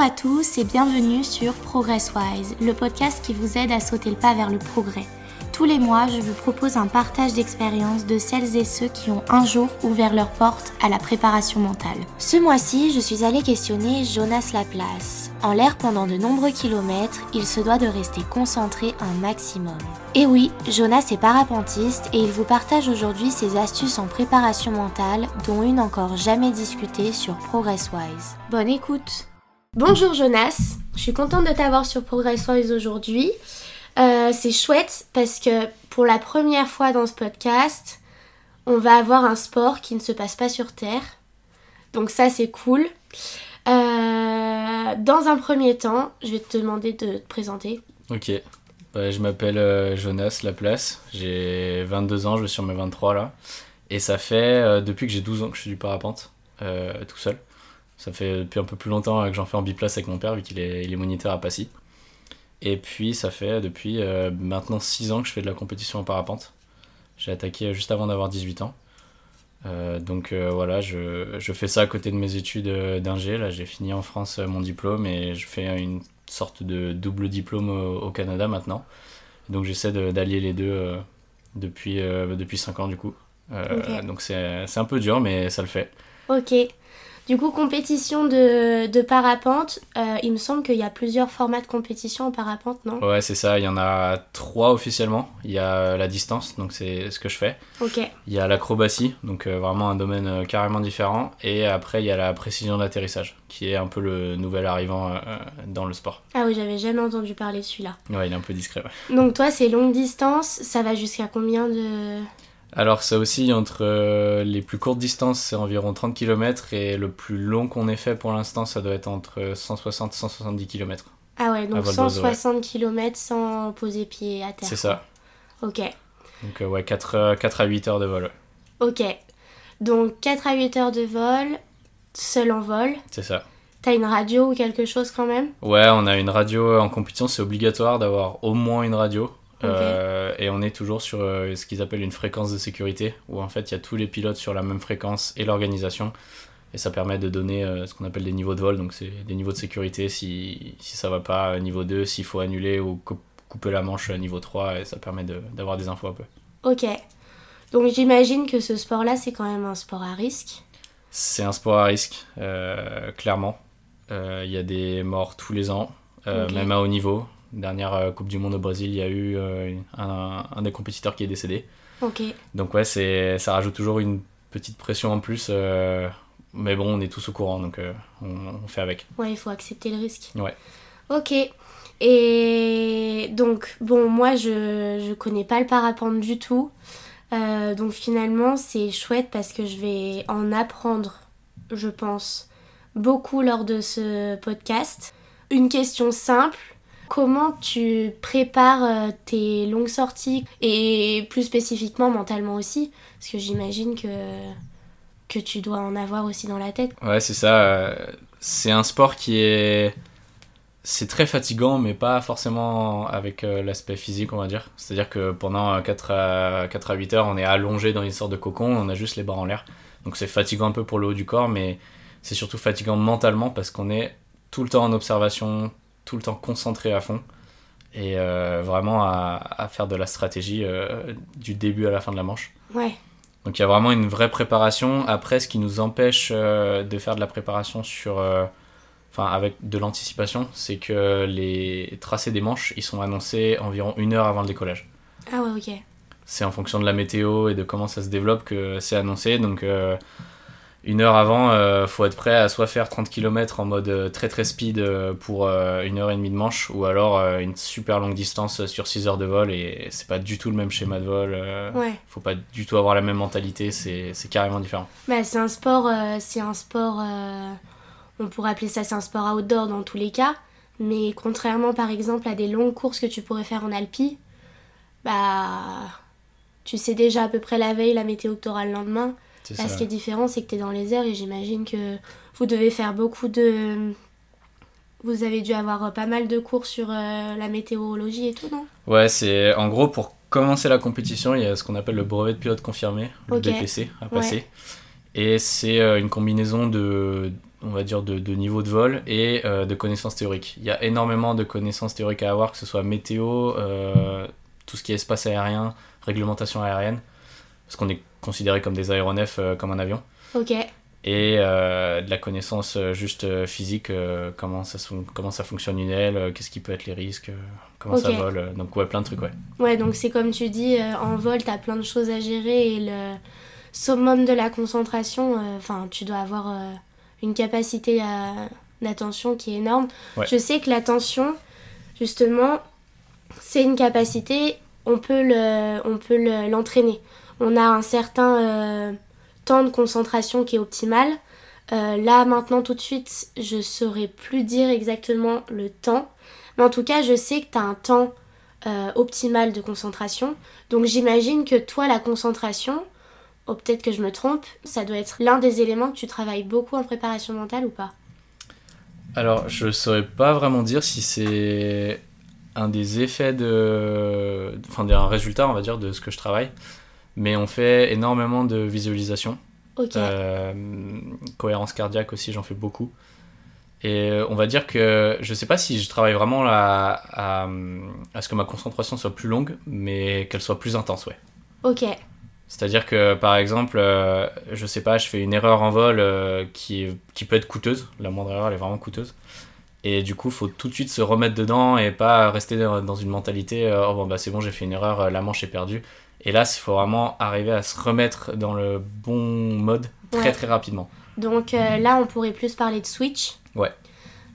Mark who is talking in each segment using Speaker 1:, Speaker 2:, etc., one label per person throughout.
Speaker 1: à tous et bienvenue sur ProgressWise, le podcast qui vous aide à sauter le pas vers le progrès. Tous les mois, je vous propose un partage d'expériences de celles et ceux qui ont un jour ouvert leur porte à la préparation mentale. Ce mois-ci, je suis allée questionner Jonas Laplace. En l'air pendant de nombreux kilomètres, il se doit de rester concentré un maximum. Et oui, Jonas est parapentiste et il vous partage aujourd'hui ses astuces en préparation mentale, dont une encore jamais discutée sur ProgressWise. Bonne écoute Bonjour Jonas, je suis contente de t'avoir sur ProgressWise aujourd'hui. Euh, c'est chouette parce que pour la première fois dans ce podcast, on va avoir un sport qui ne se passe pas sur Terre. Donc ça c'est cool. Euh, dans un premier temps, je vais te demander de te présenter.
Speaker 2: Ok. Bah, je m'appelle euh, Jonas Laplace. J'ai 22 ans, je vais sur mes 23 là. Et ça fait depuis que j'ai 12 ans que je suis du parapente, tout seul. Ça fait depuis un peu plus longtemps que j'en fais en biplace avec mon père, vu qu'il est, il est moniteur à Passy. Et puis ça fait depuis euh, maintenant 6 ans que je fais de la compétition en parapente. J'ai attaqué juste avant d'avoir 18 ans. Euh, donc euh, voilà, je, je, fais ça à côté de mes études d'ingé. Là, j'ai fini en France mon diplôme et je fais une sorte de double diplôme au, Canada maintenant. Donc j'essaie d'allier les deux depuis, depuis 5 ans du coup. Donc c'est un peu dur, mais ça le fait.
Speaker 1: Ok. Du coup, compétition de, parapente, euh, il me semble qu'il y a plusieurs formats de compétition en parapente, non?
Speaker 2: Ouais, c'est ça. Il y en a trois officiellement. Il y a la distance, donc c'est ce que je fais.
Speaker 1: Ok.
Speaker 2: Il y a l'acrobatie, donc euh, vraiment un domaine euh, carrément différent. Et après, il y a la précision d'atterrissage, qui est un peu le nouvel arrivant dans le sport.
Speaker 1: Ah oui, j'avais jamais entendu parler de celui-là.
Speaker 2: Ouais, il est un peu discret.
Speaker 1: Donc toi, c'est longue distance. Ça va jusqu'à combien de
Speaker 2: alors ça aussi, entre euh, les plus courtes distances, c'est environ 30 km et le plus long qu'on ait fait pour l'instant, ça doit être entre 160 et 170 km.
Speaker 1: Ah ouais, donc 160 km sans poser pied à terre.
Speaker 2: C'est ça.
Speaker 1: Ok.
Speaker 2: Donc euh, ouais, 4, 4, à 8 heures de vol.
Speaker 1: Ok. Donc 4 à 8 heures de vol, seul en vol.
Speaker 2: C'est ça.
Speaker 1: T'as une radio ou quelque chose quand même?
Speaker 2: Ouais, on a une radio en compétition, c'est obligatoire d'avoir au moins une radio. Euh, et on est toujours sur euh, ce qu'ils appellent une fréquence de sécurité, où en fait il y a tous les pilotes sur la même fréquence et l'organisation. Et ça permet de donner euh, ce qu'on appelle des niveaux de vol, donc c'est des niveaux de sécurité si, si ça va pas, niveau 2, s'il faut annuler ou couper la manche niveau 3, et ça permet d'avoir des infos un peu.
Speaker 1: Ok. Donc j'imagine que ce sport-là, c'est quand même un sport à risque.
Speaker 2: C'est un sport à risque, clairement. Il y a des morts tous les ans, même à haut niveau dernière euh, Coupe du Monde au Brésil, il y a eu euh, un, des compétiteurs qui est décédé.
Speaker 1: Ok.
Speaker 2: Donc ouais, c'est, ça rajoute toujours une petite pression en plus. Euh, mais bon, on est tous au courant, donc on, fait avec.
Speaker 1: Ouais, il faut accepter le risque.
Speaker 2: Ouais.
Speaker 1: Ok. Et donc, bon, moi, je, je connais pas le parapente du tout. donc finalement, c'est chouette parce que je vais en apprendre, je pense, beaucoup lors de ce podcast. Une question simple, comment tu prépares euh, tes longues sorties et plus spécifiquement mentalement aussi Parce que j'imagine que, que tu dois en avoir aussi dans la tête.
Speaker 2: Ouais, c'est ça. Euh, c'est un sport qui est. C'est très fatigant, mais pas forcément avec euh, l'aspect physique, on va dire. C'est-à-dire que pendant 4 à, 4 à 8 heures, on est allongé dans une sorte de cocon, on a juste les bras en l'air. Donc c'est fatigant un peu pour le haut du corps, mais c'est surtout fatigant mentalement parce qu'on est tout le temps en observation, tout le temps concentré à fond et euh, vraiment à, faire de la stratégie euh, du début à la fin de la manche.
Speaker 1: Ouais.
Speaker 2: Donc il y a vraiment une vraie préparation. Après, ce qui nous empêche euh, de faire de la préparation sur, enfin avec de l'anticipation, c'est que les tracés des manches, ils sont annoncés environ une heure avant le décollage.
Speaker 1: Ah ouais, ok.
Speaker 2: C'est en fonction de la météo et de comment ça se développe que c'est annoncé. Donc une heure avant, euh, faut être prêt à soit faire 30 km en mode euh, très très speed euh, pour une heure et demie de manche, ou alors une super longue distance sur 6 heures de vol, et c'est pas du tout le même schéma de vol.
Speaker 1: ouais.
Speaker 2: Faut pas du tout avoir la même mentalité, c'est carrément différent.
Speaker 1: Bah, c'est un sport, c'est un sport, on pourrait appeler ça c'est un sport outdoor dans tous les cas, mais contrairement par exemple à des longues courses que tu pourrais faire en Alpi, bah tu sais déjà à peu près la veille la météo que le lendemain. Ce qui est différent, c'est que tu es dans les airs et j'imagine que vous devez faire beaucoup de. Vous avez dû avoir pas mal de cours sur euh, la météorologie et tout, non?
Speaker 2: Ouais, c'est en gros pour commencer la compétition, il y a ce qu'on appelle le brevet de pilote confirmé, le BPC à passer. Et c'est euh, une combinaison de on va dire, de, de niveau de vol et euh, de connaissances théoriques. Il y a énormément de connaissances théoriques à avoir, que ce soit météo, euh, tout ce qui est espace aérien, réglementation aérienne, parce qu'on est considéré comme des aéronefs, euh, comme un avion.
Speaker 1: Ok.
Speaker 2: Et euh, de la connaissance euh, juste physique, comment, ça, comment ça fonctionne une aile, qu'est-ce qui peut être les risques, comment ça vole. donc ouais, plein de trucs, ouais.
Speaker 1: Ouais, donc c'est comme tu dis, en vol, t'as plein de choses à gérer et le summum de la concentration, enfin, tu dois avoir une capacité à- d'attention qui est énorme.
Speaker 2: Ouais.
Speaker 1: Je sais que l'attention, justement, c'est une capacité, on peut le- on peut le- l'entraîner. On a un certain euh, temps de concentration qui est optimal. Euh, là, maintenant, tout de suite, je saurais plus dire exactement le temps. Mais en tout cas, je sais que tu as un temps euh, optimal de concentration. Donc j'imagine que toi, la concentration, oh, peut-être que je me trompe, ça doit être l'un des éléments que tu travailles beaucoup en préparation mentale ou pas?
Speaker 2: Alors, je saurais pas vraiment dire si c'est un des effets de. Enfin, un résultat, on va dire, de ce que je travaille. Mais on fait énormément de visualisation.
Speaker 1: Ok.
Speaker 2: Euh, cohérence cardiaque aussi, j'en fais beaucoup. Et euh, on va dire que je sais pas si je travaille vraiment là à, à ce que ma concentration soit plus longue, mais qu'elle soit plus intense, ouais.
Speaker 1: Ok.
Speaker 2: C'est-à-dire que par exemple, euh, je sais pas, je fais une erreur en vol euh, qui, qui peut être coûteuse, la moindre erreur elle est vraiment coûteuse. Et du coup, faut tout de suite se remettre dedans et pas rester dans une mentalité euh, oh bon bah c'est bon, j'ai fait une erreur, la manche est perdue. Et là, il faut vraiment arriver à se remettre dans le bon mode très
Speaker 1: Ouais.
Speaker 2: très rapidement.
Speaker 1: Donc euh, là, on pourrait plus parler de switch.
Speaker 2: Ouais.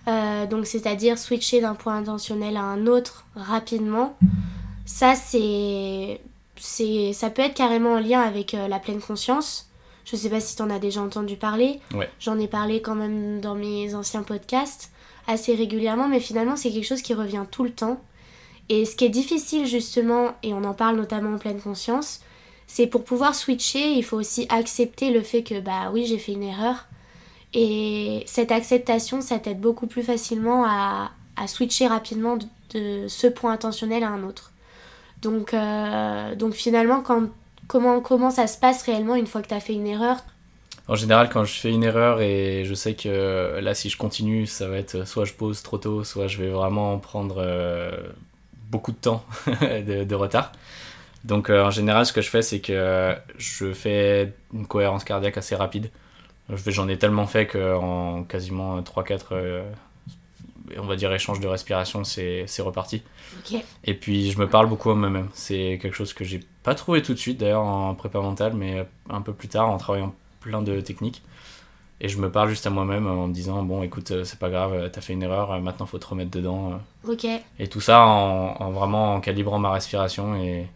Speaker 1: Euh, donc c'est-à-dire switcher d'un point intentionnel à un autre rapidement. Ça, c'est, c'est, ça peut être carrément en lien avec euh, la pleine conscience. Je sais pas si tu en as déjà entendu parler.
Speaker 2: Ouais.
Speaker 1: J'en ai parlé quand même dans mes anciens podcasts assez régulièrement, mais finalement c'est quelque chose qui revient tout le temps. Et ce qui est difficile justement, et on en parle notamment en pleine conscience, c'est pour pouvoir switcher, il faut aussi accepter le fait que bah oui j'ai fait une erreur. Et cette acceptation, ça t'aide beaucoup plus facilement à, à switcher rapidement de, ce point intentionnel à un autre. Donc, euh, donc finalement, quand, comment, comment ça se passe réellement une fois que tu as fait une erreur?
Speaker 2: En général, quand je fais une erreur et je sais que là, si je continue, ça va être soit je pose trop tôt, soit je vais vraiment prendre euh, beaucoup de temps de, de retard. Donc, euh, en général, ce que je fais, c'est que je fais une cohérence cardiaque assez rapide. J'en ai tellement fait qu'en quasiment 3-4, euh, on va dire, échanges de respiration, c'est reparti. Et puis je me parle beaucoup à moi-même. C'est quelque chose que j'ai pas trouvé tout de suite d'ailleurs en prépa mentale, mais un peu plus tard en travaillant plein de techniques. Et je me parle juste à moi-même en me disant bon écoute euh, c'est pas grave, euh, t'as fait une erreur, euh, maintenant faut te remettre dedans. euh.
Speaker 1: Ok.
Speaker 2: Et tout ça en, en vraiment en calibrant ma respiration et,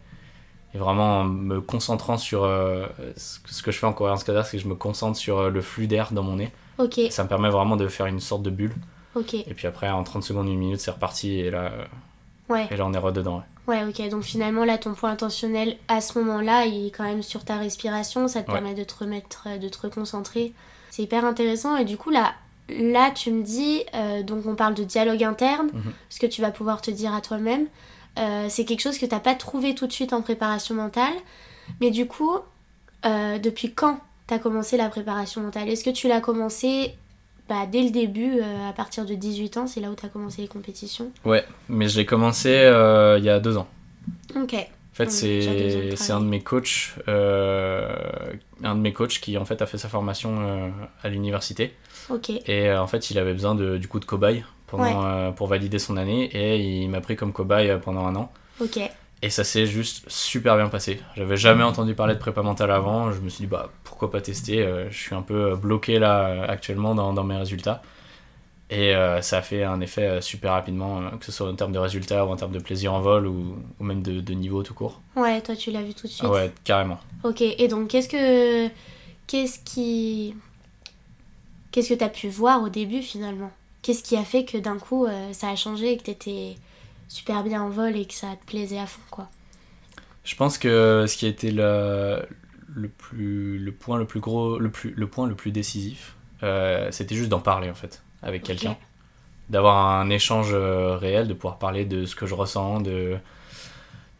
Speaker 2: et vraiment en me concentrant sur euh, ce que- je fais en cohérence cardiaque, c'est que je me concentre sur euh, le flux d'air dans mon nez.
Speaker 1: Ok.
Speaker 2: Ça me permet vraiment de faire une sorte de bulle.
Speaker 1: Ok.
Speaker 2: Et puis après en 30 secondes, une minute c'est reparti et là, euh,
Speaker 1: Ouais.
Speaker 2: et là on est rededans. ouais.
Speaker 1: Ouais, ok. Donc finalement, là, ton point intentionnel à ce moment-là, il est quand même sur ta respiration. Ça te
Speaker 2: Ouais.
Speaker 1: permet de te remettre, euh, de te reconcentrer. C'est hyper intéressant. Et du coup, là, là tu me dis, euh, donc on parle de dialogue interne,
Speaker 2: Mhm.
Speaker 1: ce que tu vas pouvoir te dire à toi-même. Euh, c'est quelque chose que t'as pas trouvé tout de suite en préparation mentale. Mais du coup, euh, depuis quand t'as commencé la préparation mentale? Est-ce que tu l'as commencé bah, dès le début, à partir de 18 ans? C'est là où t'as commencé les compétitions?
Speaker 2: Ouais, mais je l'ai commencé il y a deux ans.
Speaker 1: Ok.
Speaker 2: Fait, c'est c'est un de mes coachs, euh, un de mes coachs qui en fait a fait sa formation euh, à l'université et euh, en fait il avait besoin de du coup de cobaye pendant
Speaker 1: Ouais.
Speaker 2: pour valider son année et il m'a pris comme cobaye pendant un an et ça s'est juste super bien passé. J'avais jamais entendu parler de prépa mentale avant, je me suis dit bah pourquoi pas tester. je suis un peu bloqué là actuellement dans, dans mes résultats. Et euh, ça a fait un effet euh, super rapidement, euh, que ce soit en termes de résultats ou en termes de plaisir en vol ou, ou même de, de niveau tout court.
Speaker 1: Ouais, toi tu l'as vu tout de suite.
Speaker 2: Ouais, carrément.
Speaker 1: Ok, et donc qu'est-ce que. Qu'est-ce qui. Qu'est-ce que t'as pu voir au début finalement? Qu'est-ce qui a fait que d'un coup euh, ça a changé et que t'étais super bien en vol et que ça te plaisait à fond quoi?
Speaker 2: Je pense que ce qui a été le, le, plus, le point le plus gros, le, plus, le point le plus décisif, euh, c'était juste d'en parler en fait avec quelqu'un. D'avoir un échange euh, réel, de pouvoir parler de ce que je ressens, de,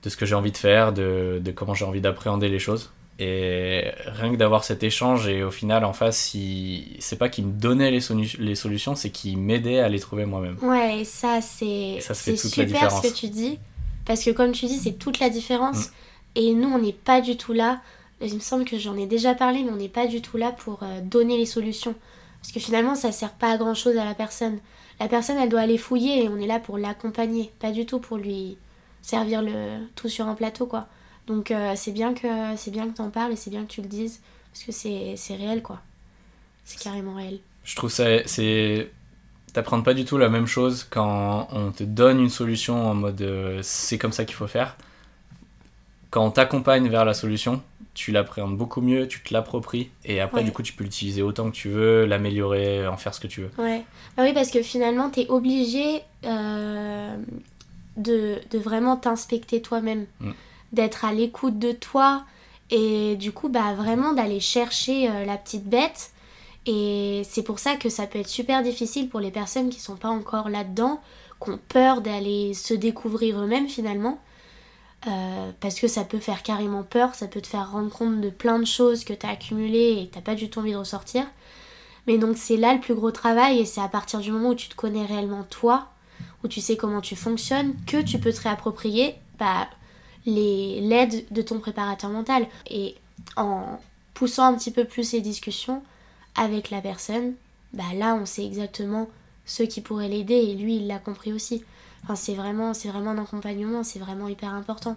Speaker 2: de ce que j'ai envie de faire, de, de comment j'ai envie d'appréhender les choses. Et rien que d'avoir cet échange, et au final, en face, il... c'est pas qu'il me donnait les, les solutions, c'est qu'il m'aidait à les trouver moi-même.
Speaker 1: Ouais, et ça, c'est super ce que tu dis. Parce que, comme tu dis, c'est toute la différence. Mm. Et nous, on n'est pas du tout là. Il me semble que j'en ai déjà parlé, mais on n'est pas du tout là pour euh, donner les solutions. Parce que finalement, ça sert pas à grand chose à la personne. La personne, elle doit aller fouiller et on est là pour l'accompagner, pas du tout pour lui servir le tout sur un plateau, quoi. Donc euh, c'est bien que c'est bien que t'en parles et c'est bien que tu le dises parce que c'est réel, quoi. C'est carrément réel.
Speaker 2: Je trouve ça c'est t'apprends pas du tout la même chose quand on te donne une solution en mode euh, c'est comme ça qu'il faut faire. Quand on t'accompagne vers la solution, tu l'appréhendes beaucoup mieux, tu te l'appropries, et après, du coup, tu peux l'utiliser autant que tu veux, l'améliorer, en faire ce que tu veux.
Speaker 1: Ouais. Bah oui, parce que finalement, tu es obligé euh, de, de, vraiment t'inspecter toi-même, mm. d'être à l'écoute de toi, et du coup, bah vraiment d'aller chercher euh, la petite bête. Et c'est pour ça que ça peut être super difficile pour les personnes qui sont pas encore là-dedans, qui ont peur d'aller se découvrir eux-mêmes finalement. Euh, parce que ça peut faire carrément peur, ça peut te faire rendre compte de plein de choses que tu as accumulées et que t'as pas du tout envie de ressortir. Mais donc c'est là le plus gros travail et c'est à partir du moment où tu te connais réellement toi, où tu sais comment tu fonctionnes, que tu peux te réapproprier bah, l'aide de ton préparateur mental. Et en poussant un petit peu plus les discussions avec la personne, bah là on sait exactement ce qui pourrait l'aider et lui il l'a compris aussi c'est vraiment, c'est vraiment un accompagnement, c'est vraiment hyper important.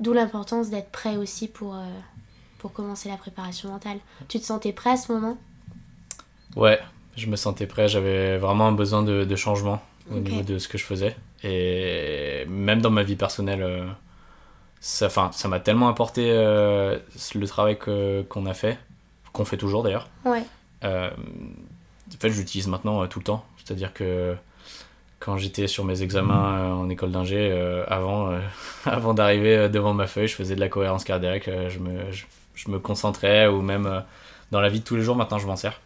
Speaker 1: D'où l'importance d'être prêt aussi pour, euh, pour commencer la préparation mentale. Tu te sentais prêt à ce moment?
Speaker 2: Ouais, je me sentais prêt. J'avais vraiment un besoin de, changement au niveau de ce que je faisais. Et même dans ma vie personnelle, euh, ça, ça m'a tellement apporté euh, le travail qu'on a fait, qu'on fait toujours d'ailleurs.
Speaker 1: Ouais.
Speaker 2: en fait, j'utilise maintenant tout le temps. C'est-à-dire que quand j'étais sur mes examens euh, en école d'ingé, euh, avant, euh, avant d'arriver devant ma feuille, je faisais de la cohérence cardiaque, je me, je, me concentrais, ou même dans la vie de tous les jours, maintenant je m'en sers.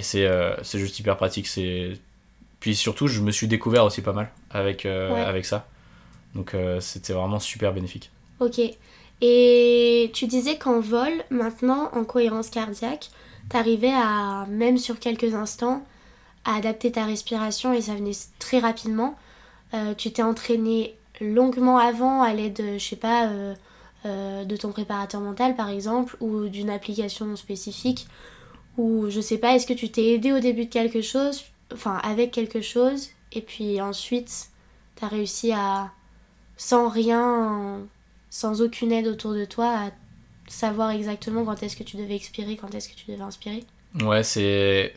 Speaker 2: C'est juste hyper pratique. Puis surtout, je me suis découvert aussi pas mal avec, avec ça. Donc c'était vraiment super bénéfique.
Speaker 1: Ok. Et tu disais qu'en vol, maintenant, en cohérence cardiaque, t'arrivais à, même sur quelques instants, à adapter ta respiration et ça venait très rapidement. Euh, tu t'es entraîné longuement avant à l'aide, je sais pas, euh, euh, de ton préparateur mental par exemple ou d'une application spécifique ou je sais pas, est-ce que tu t'es aidé au début de quelque chose, enfin avec quelque chose et puis ensuite tu as réussi à, sans rien, sans aucune aide autour de toi, à savoir exactement quand est-ce que tu devais expirer, quand est-ce que tu devais inspirer?
Speaker 2: Ouais, c'est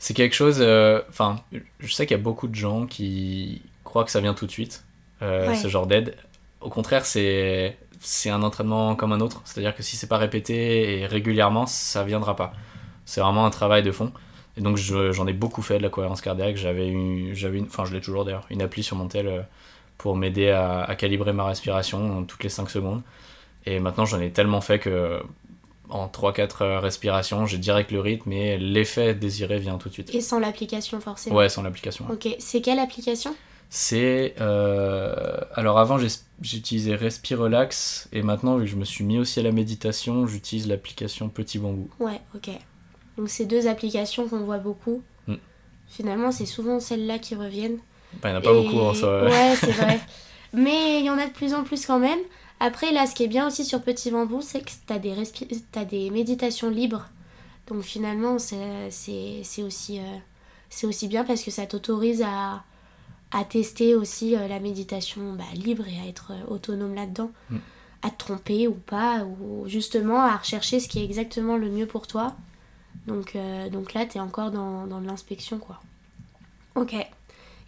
Speaker 2: c'est quelque chose. Euh, enfin, je sais qu'il y a beaucoup de gens qui croient que ça vient tout de suite, euh, ce genre d'aide. Au contraire, c'est c'est un entraînement comme un autre. C'est-à-dire que si c'est pas répété et régulièrement, ça viendra pas. C'est vraiment un travail de fond. Et donc j'en ai beaucoup fait de la cohérence cardiaque. J'avais une, j'avais enfin je l'ai toujours d'ailleurs, une appli sur mon tel euh, pour m'aider à, à, calibrer ma respiration toutes les 5 secondes. Et maintenant j'en ai tellement fait que en 3-4 respirations, j'ai direct le rythme et l'effet désiré vient tout de suite.
Speaker 1: Et sans l'application forcément
Speaker 2: Ouais, sans l'application.
Speaker 1: Ok, c'est quelle application?
Speaker 2: C'est... Euh, alors avant j'utilisais Respirelax et maintenant vu que je me suis mis aussi à la méditation, j'utilise l'application Petit Bambou.
Speaker 1: Ouais, ok. Donc c'est deux applications qu'on voit beaucoup. Mm. Finalement c'est souvent celles-là qui reviennent.
Speaker 2: Bah, il n'y en a pas beaucoup en soi.
Speaker 1: Ouais, c'est vrai. Mais il y en a de plus en plus quand même. Après, là, ce qui est bien aussi sur Petit Bambou, c'est que tu as, des as des méditations libres. Donc finalement, c'est aussi, euh, aussi bien parce que ça t'autorise à, à, tester aussi euh, la méditation bah, libre et à être euh, autonome là-dedans. Mm. À te tromper ou pas, ou justement à rechercher ce qui est exactement le mieux pour toi. Donc, donc là, tu es encore dans, dans l'inspection, quoi. Ok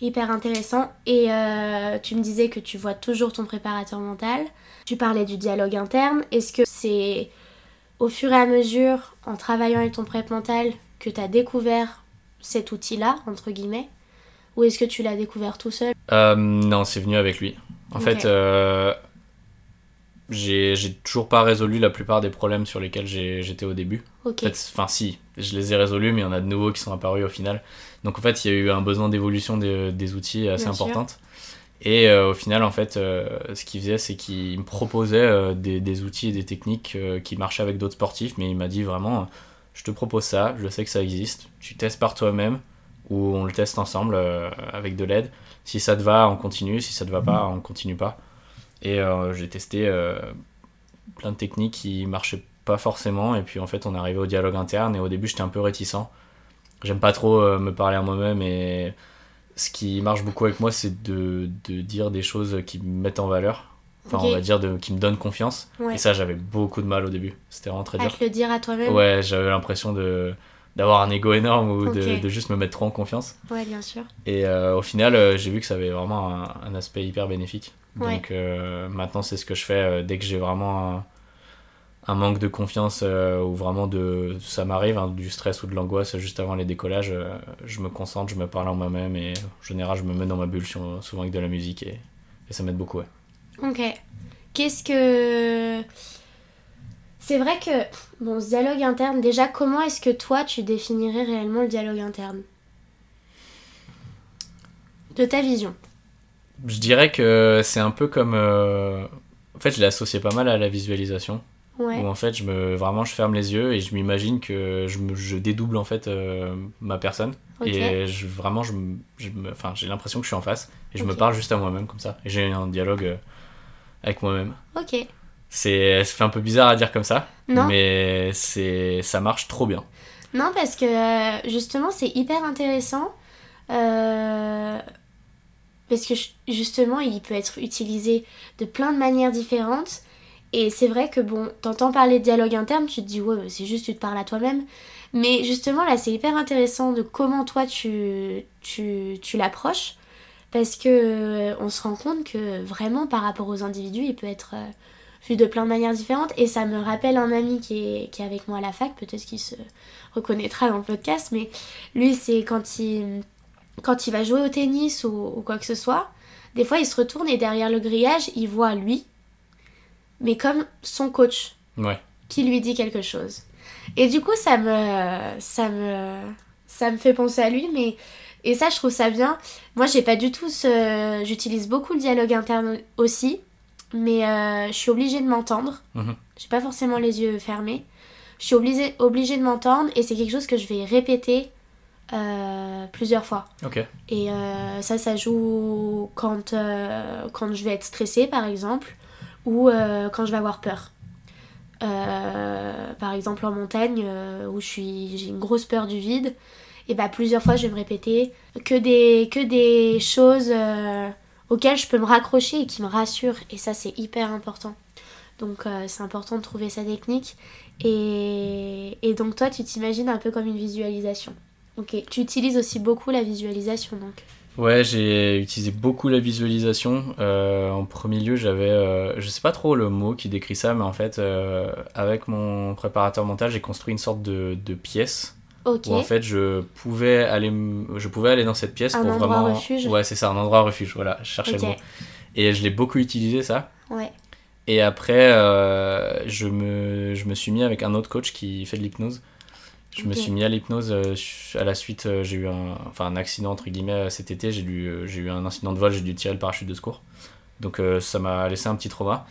Speaker 1: hyper intéressant. Et euh, tu me disais que tu vois toujours ton préparateur mental. Tu parlais du dialogue interne. Est-ce que c'est au fur et à mesure, en travaillant avec ton prép mental, que tu as découvert cet outil-là, entre guillemets? Ou est-ce que tu l'as découvert tout seul?
Speaker 2: Euh, Non, c'est venu avec lui. En fait, euh, j'ai toujours pas résolu la plupart des problèmes sur lesquels j'étais au début. Enfin, si, je les ai résolus, mais il y en a de nouveaux qui sont apparus au final. Donc en fait, il y a eu un besoin d'évolution des, outils assez importante. Et euh, au final, en fait, euh, ce qu'il faisait, c'est qu'il me proposait euh, des, des outils et des techniques qui marchaient avec d'autres sportifs, mais il m'a dit vraiment, je te propose ça, je sais que ça existe, tu testes par toi-même, ou on le teste ensemble avec de l'aide. Si ça te va, on continue, si ça te va pas, on continue pas. Et j'ai testé plein de techniques qui marchaient pas forcément, et puis en fait, on est arrivé au dialogue interne, et au début, j'étais un peu réticent. J'aime pas trop euh, me parler à moi-même, et ce qui marche beaucoup avec moi, c'est de, de dire des choses qui me mettent en valeur. Enfin, on va dire de, qui me donnent confiance.
Speaker 1: Ouais.
Speaker 2: Et ça, j'avais beaucoup de mal au début. C'était vraiment très
Speaker 1: À
Speaker 2: dur.
Speaker 1: te le dire à toi-même
Speaker 2: Ouais, j'avais l'impression de d'avoir un ego énorme ou de, de juste me mettre trop en confiance.
Speaker 1: Ouais, bien sûr.
Speaker 2: Et euh, au final, euh, j'ai vu que ça avait vraiment un, un aspect hyper bénéfique.
Speaker 1: Ouais.
Speaker 2: Donc euh, maintenant, c'est ce que je fais dès que j'ai vraiment un, manque de confiance euh, ou vraiment de ça m'arrive, hein, du stress ou de l'angoisse juste avant les décollages. euh, je me concentre, je me parle en moi-même et en général, je me mets dans ma bulle souvent avec de la musique et, et ça m'aide beaucoup. Ouais.
Speaker 1: Ok. Qu'est-ce que. C'est vrai que, bon, ce dialogue interne, déjà, comment est-ce que toi, tu définirais réellement le dialogue interne? De ta vision.
Speaker 2: Je dirais que c'est un peu comme. euh, En fait, je l'ai associé pas mal à la visualisation.
Speaker 1: Ouais.
Speaker 2: où en fait je me vraiment je ferme les yeux et je m'imagine que je, me, je dédouble en fait euh, ma personne et je, vraiment je, me- je me- enfin j'ai l'impression que je suis en face et je me parle juste à moi-même comme ça et j'ai un dialogue euh, avec moi-même
Speaker 1: Ok.
Speaker 2: c'est ça fait un peu bizarre à dire comme ça
Speaker 1: Non.
Speaker 2: mais c'est ça marche trop bien
Speaker 1: Non, parce que euh, justement, c'est hyper intéressant. euh, parce que ju- justement, il peut être utilisé de plein de manières différentes. Et c'est vrai que bon, t'entends parler de dialogue interne, tu te dis ouais, c'est juste tu te parles à toi-même. Mais justement, là, c'est hyper intéressant de comment toi tu, tu, tu l'approches. Parce que euh, on se rend compte que vraiment, par rapport aux individus, il peut être euh, vu de plein de manières différentes. Et ça me rappelle un ami qui est, qui est avec moi à la fac, peut-être qu'il se reconnaîtra dans le podcast, mais lui, c'est quand il, quand il va jouer au tennis ou, ou quoi que ce soit, des fois, il se retourne et derrière le grillage, il voit lui, mais comme son coach
Speaker 2: ouais
Speaker 1: qui lui dit quelque chose. Et du coup, ça me, ça me, ça me fait penser à lui, mais et ça, je trouve ça bien. Moi, j'ai pas du tout ce, j'utilise beaucoup le dialogue interne aussi, mais euh, je suis obligée de m'entendre.
Speaker 2: Mhm.
Speaker 1: J'ai pas forcément les yeux fermés. Je suis obligée, obligée de m'entendre et c'est quelque chose que je vais répéter euh, plusieurs fois. Et euh, ça, ça joue quand, quand je vais être stressée, par exemple, ou euh, quand je vais avoir peur. Euh, par exemple, en montagne, euh, où je suis, j'ai une grosse peur du vide, et bah plusieurs fois, je vais me répéter que des, que des choses auxquelles je peux me raccrocher et qui me rassurent. Et ça, c'est hyper important. Donc, c'est important de trouver sa technique. Et, et donc, toi, tu t'imagines un peu comme une visualisation. Ok, tu utilises aussi beaucoup la visualisation donc.
Speaker 2: Ouais, j'ai utilisé beaucoup la visualisation. Euh, en premier lieu, j'avais, euh, je sais pas trop le mot qui décrit ça, mais en fait, euh, avec mon préparateur mental, j'ai construit une sorte de, de pièce
Speaker 1: Ok.
Speaker 2: où en fait je pouvais aller, je pouvais aller dans cette pièce
Speaker 1: Un
Speaker 2: pour
Speaker 1: endroit
Speaker 2: vraiment.
Speaker 1: refuge.
Speaker 2: Ouais, c'est ça, un endroit refuge. Voilà, je cherchais
Speaker 1: Ok.
Speaker 2: le mot. Et je l'ai beaucoup utilisé ça.
Speaker 1: Ouais.
Speaker 2: Et après, euh, je, me, je me suis mis avec un autre coach qui fait de l'hypnose. Je me suis mis à l'hypnose euh, à la suite, euh, j'ai eu un, enfin, un accident entre guillemets euh, cet été, j'ai j'ai eu un incident de vol, j'ai dû tirer le parachute de secours. Donc euh, ça m'a laissé un petit trauma.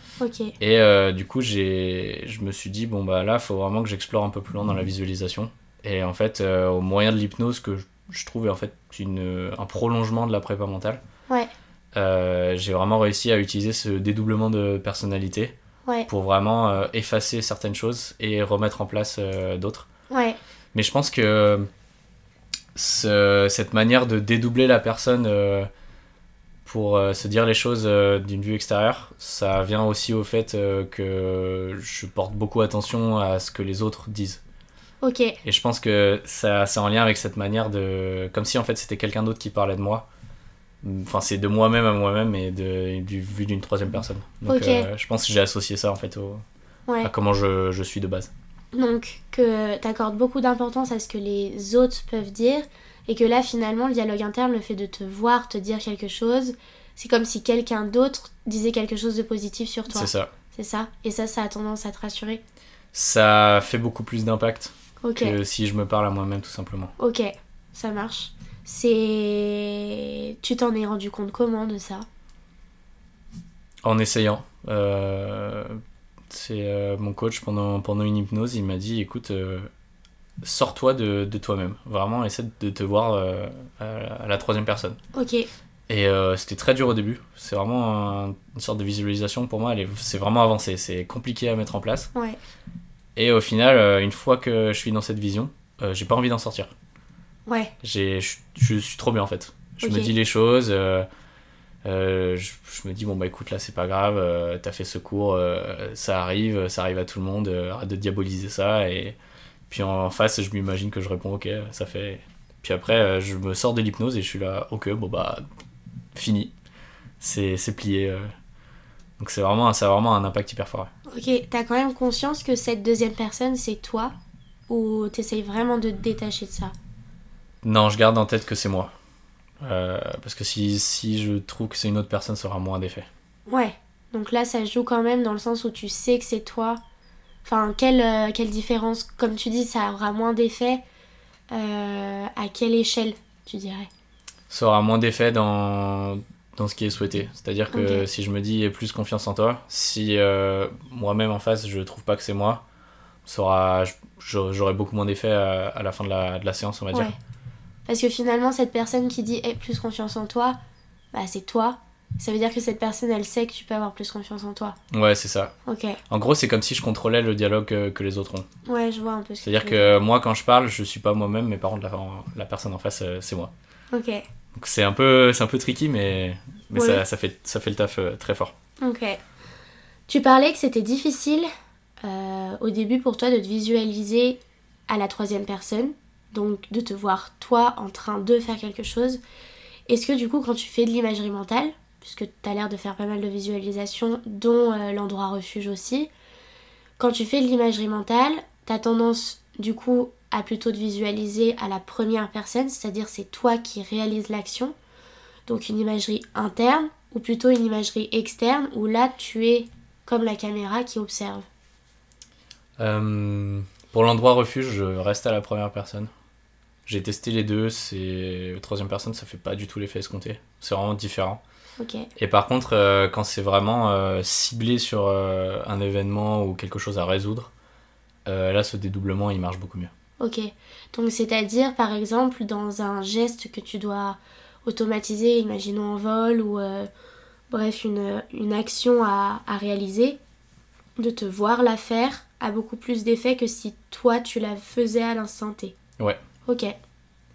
Speaker 2: Et euh, du coup, je me suis dit, bon bah là, il faut vraiment que j'explore un peu plus loin dans la visualisation. Et en fait, euh, au moyen de l'hypnose, que je, je trouve en fait une, un prolongement de la prépa mentale,
Speaker 1: Ouais.
Speaker 2: j'ai vraiment réussi à utiliser ce dédoublement de personnalité
Speaker 1: Ouais.
Speaker 2: pour vraiment effacer certaines choses et remettre en place d'autres.
Speaker 1: Ouais.
Speaker 2: Mais je pense que ce- cette manière de dédoubler la personne euh, pour euh, se dire les choses euh, d'une vue extérieure, ça vient aussi au fait euh, que je porte beaucoup attention à ce que les autres disent.
Speaker 1: Ok.
Speaker 2: Et je pense que ça c'est en lien avec cette manière de... Comme si en fait c'était quelqu'un d'autre qui parlait de moi. Enfin c'est de moi-même à moi-même et de, du vu d'une troisième personne. Donc
Speaker 1: Ok.
Speaker 2: euh, je pense que j'ai associé ça en fait au,
Speaker 1: Ouais.
Speaker 2: à comment je, je suis de base.
Speaker 1: Donc que t'accordes beaucoup d'importance à ce que les autres peuvent dire et que là finalement le dialogue interne, le fait de te voir, te dire quelque chose, c'est comme si quelqu'un d'autre disait quelque chose de positif sur toi.
Speaker 2: C'est ça.
Speaker 1: C'est ça. Et ça, ça a tendance à te rassurer.
Speaker 2: Ça fait beaucoup plus d'impact que si je me parle à moi-même tout simplement.
Speaker 1: Ok. Ça marche. C'est. Tu t'en es rendu compte comment de ça?
Speaker 2: En essayant. Euh, c'est euh, mon coach pendant, pendant une hypnose, il m'a dit écoute, euh, sors-toi de, de toi-même. Vraiment, essaie de te voir euh, à, à la troisième personne.
Speaker 1: Ok.
Speaker 2: Et c'était très dur au début. C'est vraiment un- une sorte de visualisation pour moi. C'est vraiment avancé. C'est compliqué à mettre en place.
Speaker 1: Ouais.
Speaker 2: Et au final, une fois que je suis dans cette vision, j'ai pas envie d'en sortir.
Speaker 1: Ouais.
Speaker 2: Je suis trop bien en fait. Je me dis les choses. Euh, je, je me dis, bon bah écoute, là c'est pas grave. euh, T'as fait ce cours, euh, ça arrive, ça arrive à tout le monde. arrête de diaboliser ça. Et puis en face, je m'imagine que je réponds, ok, ça fait. Puis après, je me sors de l'hypnose et je suis là, ok, bon bah fini. C'est plié. Donc c'est vraiment, ça a vraiment un impact hyper fort.
Speaker 1: Ok. T'as quand même conscience que cette deuxième personne, c'est toi Ou t'essayes vraiment de te détacher de ça?
Speaker 2: Non, je garde en tête que c'est moi. Euh, parce que si, si je trouve que c'est une autre personne, ça aura moins d'effet.
Speaker 1: Ouais. Donc là, ça joue quand même dans le sens où tu sais que c'est toi. Enfin, quelle, euh, quelle différence Comme tu dis, ça aura moins d'effet. Euh, à quelle échelle, tu dirais?
Speaker 2: Ça aura moins d'effet dans, dans ce qui est souhaité. C'est-à-dire que si je me dis plus confiance en toi, si moi-même en face je trouve pas que c'est moi, j'aurai beaucoup moins d'effet à, à la fin de la, de la séance, on va dire.
Speaker 1: Parce que finalement, cette personne qui dit Aie plus confiance en toi, bah c'est toi. Ça veut dire que cette personne, elle sait que tu peux avoir plus confiance en toi.
Speaker 2: Ouais, c'est ça.
Speaker 1: Ok.
Speaker 2: En gros, c'est comme si je contrôlais le dialogue que, que les autres ont.
Speaker 1: Ouais, je vois un peu ce
Speaker 2: C'est-à-dire que moi, quand je parle, je suis pas moi-même, mais par contre, la, la personne en face, euh, c'est moi.
Speaker 1: dire.
Speaker 2: Donc c'est un peu, c'est un peu tricky, mais, mais
Speaker 1: Ouais.
Speaker 2: ça, ça, fait, ça fait le taf euh, très fort.
Speaker 1: Ok. Ok. Tu parlais que c'était difficile euh, au début pour toi de te visualiser à la troisième personne, donc de te voir toi en train de faire quelque chose. Est-ce que du coup, quand tu fais de l'imagerie mentale, puisque tu as l'air de faire pas mal de visualisations, dont euh, l'endroit refuge aussi, quand tu fais de l'imagerie mentale, tu as tendance du coup à plutôt te visualiser à la première personne, c'est-à-dire c'est toi qui réalises l'action, donc une imagerie interne, ou plutôt une imagerie externe, où là tu es comme la caméra qui observe?
Speaker 2: Euh, pour l'endroit refuge, je reste à la première personne. J'ai testé les deux, c'est troisième personne, ça fait pas du tout l'effet escompté. C'est vraiment différent.
Speaker 1: Ok.
Speaker 2: Et par contre, euh, quand c'est vraiment euh, ciblé sur euh, un événement ou quelque chose à résoudre, là, ce dédoublement, il marche beaucoup mieux.
Speaker 1: Ok. Donc c'est-à-dire par exemple dans un geste que tu dois automatiser, imaginons en vol ou bref une, une action à, à réaliser, de te voir la faire a beaucoup plus d'effet que si toi tu la faisais à l'instant T.
Speaker 2: Ouais.
Speaker 1: Ok.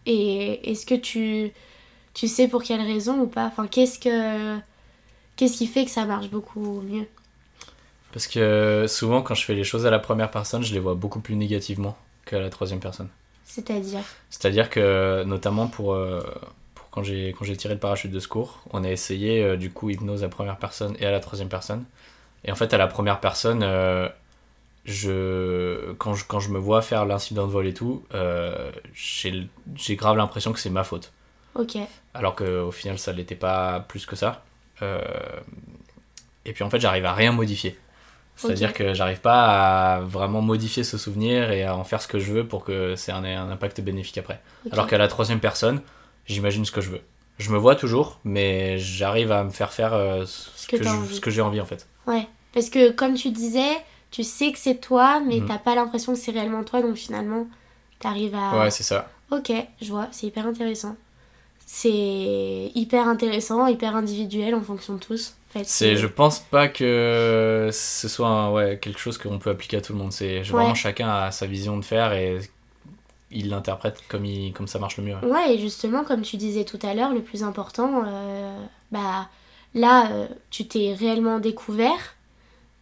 Speaker 1: Et est-ce que tu, tu sais pour quelle raison ou pas? Enfin qu'est-ce que qu'est-ce qui fait que ça marche beaucoup mieux?
Speaker 2: Parce que souvent, quand je fais les choses à la première personne, je les vois beaucoup plus négativement qu'à la troisième personne.
Speaker 1: C'est-à-dire?
Speaker 2: C'est-à-dire que, notamment pour, euh, pour quand j'ai quand j'ai tiré le parachute de secours, on a essayé euh, du coup hypnose à la première personne et à la troisième personne. Et en fait, à la première personne, euh, je, quand, je, quand je me vois faire l'incident de vol et tout, euh, j'ai grave l'impression que c'est ma faute.
Speaker 1: Ok.
Speaker 2: Alors qu'au final, ça l'était pas plus que ça. Euh, et puis en fait, j'arrive à rien modifier. C'est-à dire
Speaker 1: Ok.
Speaker 2: que j'arrive pas à vraiment modifier ce souvenir et à en faire ce que je veux pour que c'est un, un impact bénéfique après. Alors qu'à la troisième personne, j'imagine ce que je veux. Je me vois toujours, mais j'arrive à me faire faire euh, ce
Speaker 1: que
Speaker 2: que j'ai envie en fait.
Speaker 1: Ouais, parce que comme tu disais, tu sais que c'est toi, mais
Speaker 2: Mhm.
Speaker 1: t'as pas l'impression que c'est réellement toi, donc finalement, t'arrives à...
Speaker 2: Ouais, c'est ça.
Speaker 1: ok, je vois, c'est hyper intéressant. C'est hyper intéressant, hyper individuel en fonction de tous. En fait,
Speaker 2: C'est, je pense pas que ce soit un- ouais, quelque chose qu'on peut appliquer à tout le monde. C'est
Speaker 1: Ouais.
Speaker 2: vraiment chacun a sa vision de faire et il l'interprète comme, il, comme ça marche le mieux.
Speaker 1: Ouais, et justement, comme tu disais tout à l'heure, le plus important, euh, bah là, euh, tu t'es réellement découvert,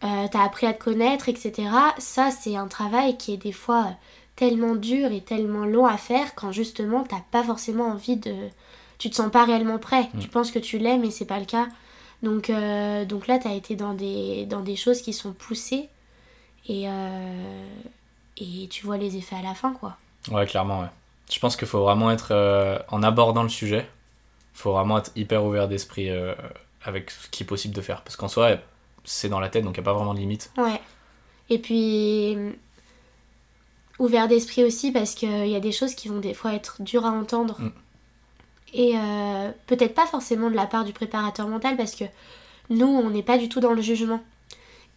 Speaker 1: euh, t'as appris à te connaître, etc. Ça, c'est un travail qui est des fois euh, tellement dur et tellement long à faire quand justement t'as pas forcément envie de. Tu te sens pas réellement prêt.
Speaker 2: Mm.
Speaker 1: Tu penses que tu l'aimes, mais c'est pas le cas. Donc, euh, donc là, t'as été dans des, dans des choses qui sont poussées et, euh, et tu vois les effets à la fin, quoi.
Speaker 2: Ouais, clairement, ouais. Je pense qu'il faut vraiment être, en abordant le sujet, faut vraiment être hyper ouvert d'esprit avec ce qui est possible de faire. Parce qu'en soi, c'est dans la tête, donc il n'y a pas vraiment de limite.
Speaker 1: Ouais. Et puis, ouvert d'esprit aussi parce qu'il y a des choses qui vont des fois être dures à entendre.
Speaker 2: Mm.
Speaker 1: Et euh, peut-être pas forcément de la part du préparateur mental parce que nous, on n'est pas du tout dans le jugement.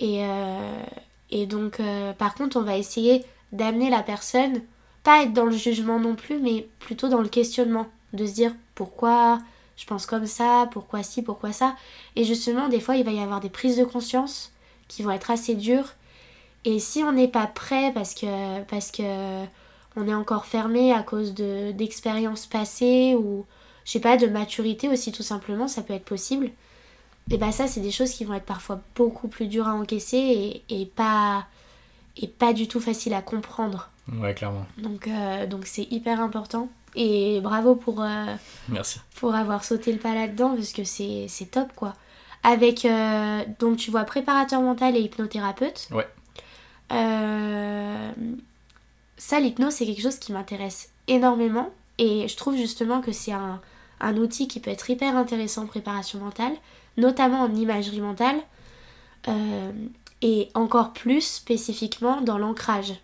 Speaker 1: Et, euh, et donc, euh, par contre, on va essayer d'amener la personne, pas être dans le jugement non plus, mais plutôt dans le questionnement. De se dire pourquoi je pense comme ça, pourquoi ci, pourquoi ça. Et justement, des fois, il va y avoir des prises de conscience qui vont être assez dures. Et si on n'est pas prêt parce que, parce que on est encore fermé à cause de, d'expériences passées ou, je sais pas, de maturité aussi, tout simplement, ça peut être possible et bah ça c'est des choses qui vont être parfois beaucoup plus dures à encaisser et, et pas et pas du tout facile à comprendre.
Speaker 2: Ouais, clairement.
Speaker 1: Donc euh, donc c'est hyper important et bravo pour euh,
Speaker 2: Merci.
Speaker 1: pour avoir sauté le pas là-dedans parce que c'est c'est top quoi. Avec euh, donc tu vois préparateur mental et hypnothérapeute.
Speaker 2: Ouais.
Speaker 1: Euh, ça l'hypnose c'est quelque chose qui m'intéresse énormément et je trouve justement que c'est un, un outil qui peut être hyper intéressant en préparation mentale notamment en imagerie mentale, et encore plus spécifiquement dans l'ancrage.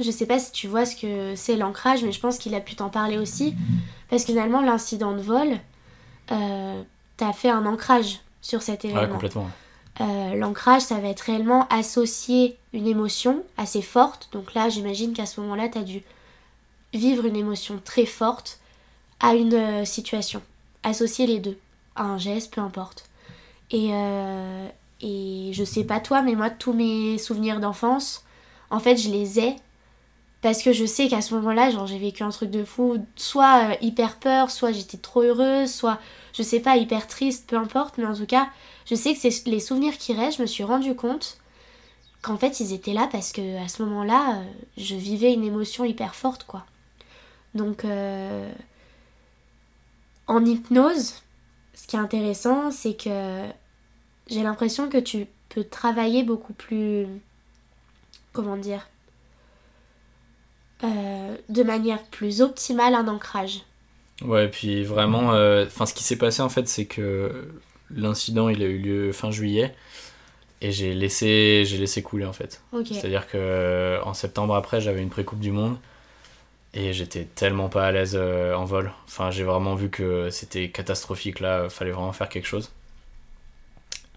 Speaker 1: Je sais pas si tu vois ce que c'est l'ancrage, mais je pense qu'il a pu t'en parler aussi, parce que finalement l'incident de vol, euh, t'as fait un ancrage sur cet événement.
Speaker 2: Ouais, complètement.
Speaker 1: Euh, L'ancrage, ça va être réellement associer une émotion assez forte. Donc là, j'imagine qu'à ce moment-là, tu as dû vivre une émotion très forte à une euh, situation. Associer les deux, à un geste, peu importe. Et, euh, et je sais pas toi, mais moi, tous mes souvenirs d'enfance, en fait, je les ai parce que je sais qu'à ce moment-là, genre, j'ai vécu un truc de fou, soit euh, hyper peur, soit j'étais trop heureuse, soit, je sais pas, hyper triste, peu importe, mais en tout cas, je sais que c'est les souvenirs qui restent, je me suis rendu compte qu'en fait, ils étaient là parce que à ce moment-là, euh, je vivais une émotion hyper forte, quoi. Donc, euh, en hypnose, ce qui est intéressant, c'est que j'ai l'impression que tu peux travailler beaucoup plus. Comment dire euh, De manière plus optimale un ancrage.
Speaker 2: Ouais, puis vraiment, euh, enfin, ce qui s'est passé en fait, c'est que l'incident il a eu lieu fin juillet et j'ai laissé, j'ai laissé couler en fait. C'est-à-dire que euh, en septembre après, j'avais une pré-coupe du monde et j'étais tellement pas à l'aise euh, en vol. Enfin, j'ai vraiment vu que c'était catastrophique là, fallait vraiment faire quelque chose.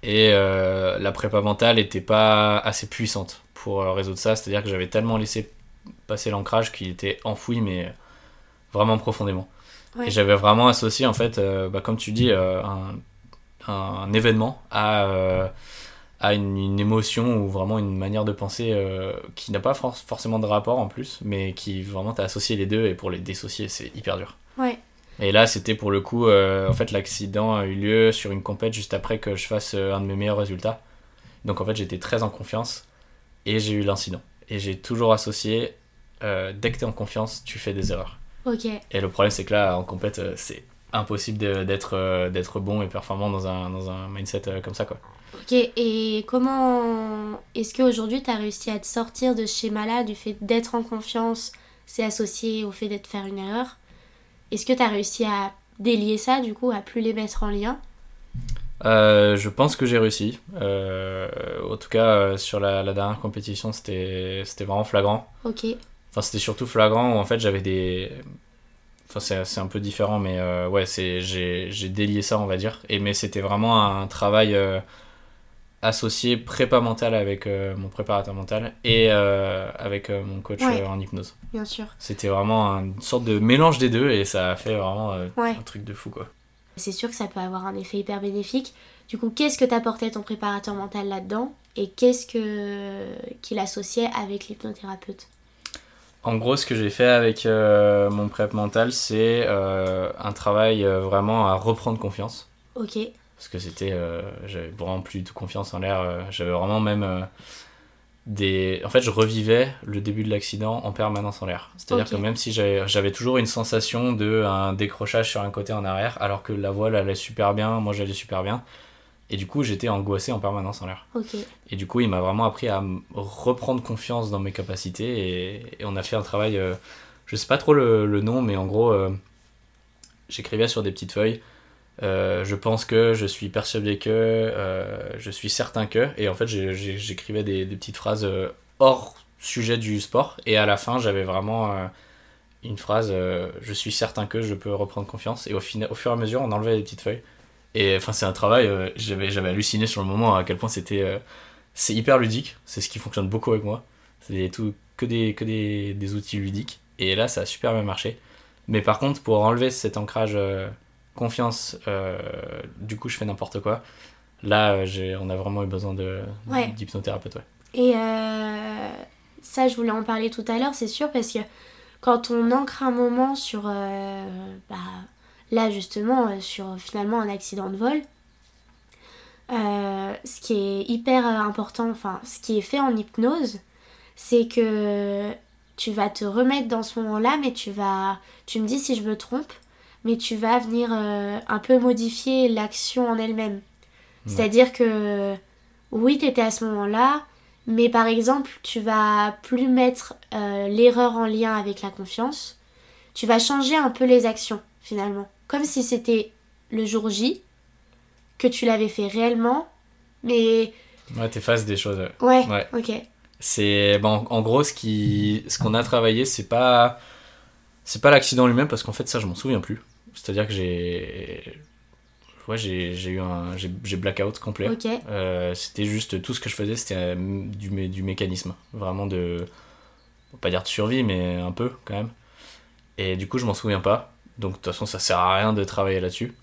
Speaker 2: Et euh, la prépa mentale était pas assez puissante pour résoudre ça, c'est-à-dire que j'avais tellement laissé passer l'ancrage qu'il était enfoui, mais vraiment profondément.
Speaker 1: Ouais.
Speaker 2: Et j'avais vraiment associé, en fait, euh, bah, comme tu dis, euh, un, un événement à, euh, à une, une émotion ou vraiment une manière de penser euh, qui n'a pas for- forcément de rapport en plus, mais qui vraiment t'as associé les deux et pour les dissocier, c'est hyper dur.
Speaker 1: Ouais.
Speaker 2: Et là, c'était pour le coup, euh, en fait, l'accident a eu lieu sur une compète juste après que je fasse euh, un de mes meilleurs résultats. Donc en fait, j'étais très en confiance et j'ai eu l'incident. Et j'ai toujours associé, euh, dès que t'es en confiance, tu fais des erreurs.
Speaker 1: Ok.
Speaker 2: Et le problème, c'est que là, en compète, euh, c'est impossible d'être euh, d'être bon et performant dans un, dans un mindset comme ça, quoi.
Speaker 1: Ok. Et comment est-ce qu'aujourd'hui tu as réussi à te sortir de ce schéma-là, du fait d'être en confiance, c'est associé au fait d'être faire une erreur? Est-ce que tu as réussi à délier ça, du coup, à plus les mettre en lien?
Speaker 2: Euh, je pense que j'ai réussi. Euh, en tout cas, euh, sur la, la dernière compétition, c'était vraiment flagrant.
Speaker 1: Ok.
Speaker 2: Enfin, c'était surtout flagrant où en fait j'avais des. Enfin, c'est un peu différent, mais ouais, c'est j'ai délié ça, on va dire. Et mais c'était vraiment un travail associé prépa mental avec mon préparateur mental et avec mon coach
Speaker 1: Ouais.
Speaker 2: en hypnose.
Speaker 1: Bien sûr.
Speaker 2: C'était vraiment une sorte de mélange des deux et ça a fait vraiment
Speaker 1: Ouais.
Speaker 2: un truc de fou, quoi.
Speaker 1: C'est sûr que ça peut avoir un effet hyper bénéfique. Du coup, qu'est-ce que t'apportait ton préparateur mental là-dedans Et qu'est-ce que qu'il associait avec l'hypnothérapeute?
Speaker 2: En gros, ce que j'ai fait avec euh, mon prep mental, c'est euh, un travail euh, vraiment à reprendre confiance.
Speaker 1: Ok.
Speaker 2: Parce que c'était. j'avais vraiment plus de confiance en l'air. j'avais vraiment même des. En fait, je revivais le début de l'accident en permanence en l'air. C'est-à-dire que même si j'avais toujours une sensation de un décrochage sur un côté en arrière, alors que la voile allait super bien, moi j'allais super bien. Et du coup, j'étais angoissé en permanence en l'air. Et du coup, il m'a vraiment appris à reprendre confiance dans mes capacités. Et, et on a fait un travail, euh, je sais pas trop le, le nom, mais en gros, euh, j'écrivais sur des petites feuilles. Euh, je pense que, je suis persuadé que, euh, je suis certain que. Et en fait, j'écrivais des, des petites phrases euh, hors sujet du sport. Et à la fin, j'avais vraiment euh, une phrase Je suis certain que je peux reprendre confiance. Et au, fur et à mesure, on enlevait les petites feuilles. Et enfin, c'est un travail, j'avais, halluciné sur le moment à quel point c'était. c'est hyper ludique, c'est ce qui fonctionne beaucoup avec moi. C'est que, des, que des, des outils ludiques. Et là, ça a super bien marché. Mais par contre, pour enlever cet ancrage confiance, euh, du coup, je fais n'importe quoi. Là, euh, j'ai, on a vraiment eu besoin de,
Speaker 1: Ouais.
Speaker 2: d'hypnothérapeute, ouais.
Speaker 1: Et euh, ça, je voulais en parler tout à l'heure, c'est sûr, parce que quand on ancre un moment sur, euh, bah, là justement, sur finalement un accident de vol, ce qui est hyper important, enfin, ce qui est fait en hypnose, c'est que tu vas te remettre dans ce moment-là, mais tu vas, tu me dis si je me trompe, mais tu vas venir euh, un peu modifier l'action en elle-même.
Speaker 2: Ouais.
Speaker 1: C'est-à-dire que oui, tu étais à ce moment-là, mais par exemple, tu vas plus mettre euh, l'erreur en lien avec la confiance. Tu vas changer un peu les actions, finalement. Comme si c'était le jour J, que tu l'avais fait réellement, mais...
Speaker 2: Ouais, t'effaces des choses. ouais.
Speaker 1: Ouais, ok.
Speaker 2: C'est bon, en gros ce qui ce qu'on a travaillé, c'est pas c'est pas l'accident lui-même parce qu'en fait ça je m'en souviens plus. C'est-à-dire que j'ai ouais, j'ai j'ai eu un j'ai blackout complet.
Speaker 1: Ok,
Speaker 2: Euh, c'était juste tout ce que je faisais c'était euh, du mé- du mécanisme, vraiment de on va pas dire de survie mais un peu quand même. Et du coup, je m'en souviens pas. Donc de toute façon, ça sert à rien de travailler là-dessus.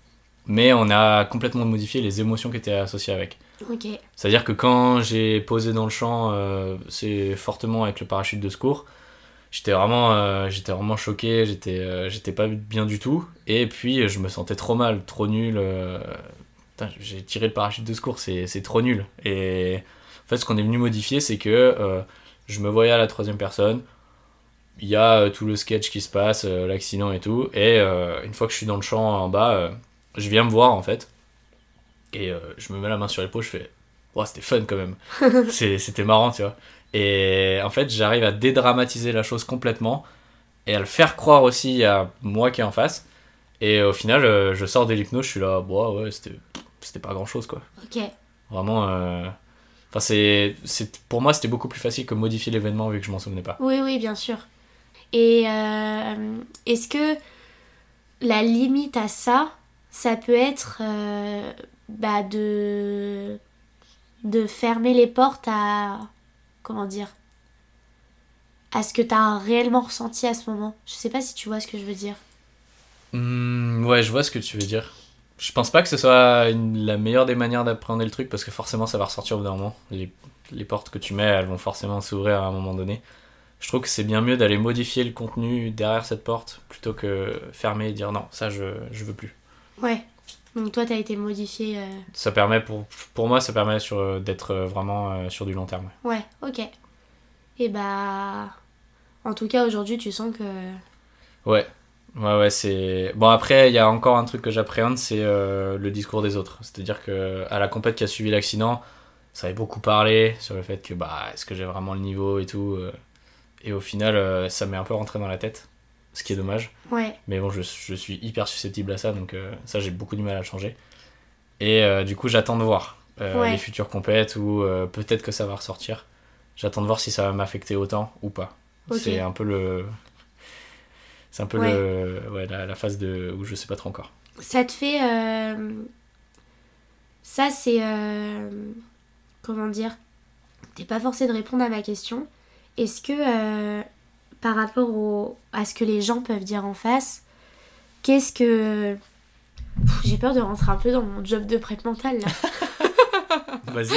Speaker 2: Mais on a complètement modifié les émotions qui étaient associées avec.
Speaker 1: ok.
Speaker 2: C'est-à-dire que quand j'ai posé dans le champ, euh, c'est fortement avec le parachute de secours, j'étais vraiment, euh, j'étais vraiment choqué, j'étais, euh, j'étais pas bien du tout. Et puis je me sentais trop mal, trop nul. euh, j'ai tiré le parachute de secours, c'est, trop nul. Et en fait, ce qu'on est venu modifier, c'est que euh, je me voyais à la troisième personne. Il y a euh, tout le sketch qui se passe, euh, l'accident et tout. Et euh, une fois que je suis dans le champ en bas, euh, je viens me voir en fait. Et euh, je me mets la main sur l'épaule, je fais Ouais, c'était fun quand même. C'était marrant, tu vois. Et en fait, j'arrive à dédramatiser la chose complètement et à le faire croire aussi à moi qui est en face. Et au final, euh, je sors de l'hypnose, je suis là, bon, ouais, c'était c'était pas grand chose, quoi.
Speaker 1: Ok.
Speaker 2: Vraiment. euh, Enfin, c'est, c'est, pour moi, c'était beaucoup plus facile que modifier l'événement vu que je m'en souvenais pas.
Speaker 1: Oui, oui, bien sûr. Et euh, est-ce que la limite à ça, ça peut être euh, bah, de, de fermer les portes à. Comment dire À ce que tu as réellement ressenti à ce moment. Je sais pas si tu vois ce que je veux dire.
Speaker 2: Hmm, ouais, je vois ce que tu veux dire. Je pense pas que ce soit une- la meilleure des manières d'appréhender le truc parce que forcément ça va ressortir au bout d'un moment. Les, les portes que tu mets, elles vont forcément s'ouvrir à un moment donné. Je trouve que c'est bien mieux d'aller modifier le contenu derrière cette porte plutôt que fermer et dire non, ça je, je veux plus.
Speaker 1: Ouais. Donc toi, tu as été modifié. euh,
Speaker 2: Ça permet pour, pour moi, ça permet sur, d'être vraiment euh, sur du long terme.
Speaker 1: Ouais, ok. Et bah. En tout cas, aujourd'hui, tu sens que.
Speaker 2: Ouais, ouais, ouais, c'est. Bon, après, il y a encore un truc que j'appréhende, c'est euh, le discours des autres. C'est-à-dire que à la compète qui a suivi l'accident, ça avait beaucoup parlé sur le fait que, bah, est-ce que j'ai vraiment le niveau et tout. euh, Et au final, euh, ça m'est un peu rentré dans la tête, ce qui est dommage.
Speaker 1: Ouais,
Speaker 2: Mais bon, je, je suis hyper susceptible à ça, donc euh, ça, j'ai beaucoup du mal à le changer. Et euh, du coup, j'attends de voir euh,
Speaker 1: Ouais.
Speaker 2: les futures compètes ou peut-être que ça va ressortir. J'attends de voir si ça va m'affecter autant ou pas. C'est un peu le. C'est un peu
Speaker 1: Ouais.
Speaker 2: le, ouais, la, la phase de, où je sais pas trop encore.
Speaker 1: ça te fait. Ça, c'est. Comment dire? T'es pas forcé de répondre à ma question. Est-ce que, par rapport au... à ce que les gens peuvent dire en face, qu'est-ce que. J'ai peur de rentrer un peu dans mon job de prête mentale là.
Speaker 2: Vas-y.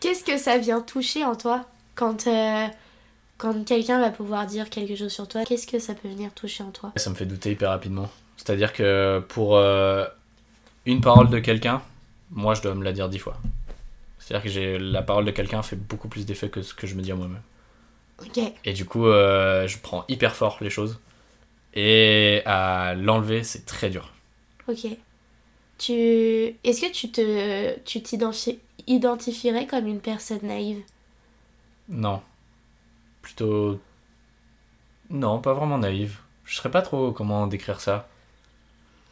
Speaker 1: Qu'est-ce que ça vient toucher en toi quand, euh, quand quelqu'un va pouvoir dire quelque chose sur toi Qu'est-ce que ça peut venir toucher en toi?
Speaker 2: Ça me fait douter hyper rapidement. C'est-à-dire que pour euh, une parole de quelqu'un, moi je dois me la dire dix fois. C'est-à-dire que j'ai la parole de quelqu'un fait beaucoup plus d'effet que ce que je me dis à moi-même. Et du coup, euh, je prends hyper fort les choses. Et à l'enlever, c'est très dur.
Speaker 1: ok. Tu... Est-ce que tu te tu t'identifi- identifierais comme une personne naïve?
Speaker 2: Non. Plutôt. Non, pas vraiment naïve. Je saurais pas trop comment décrire ça.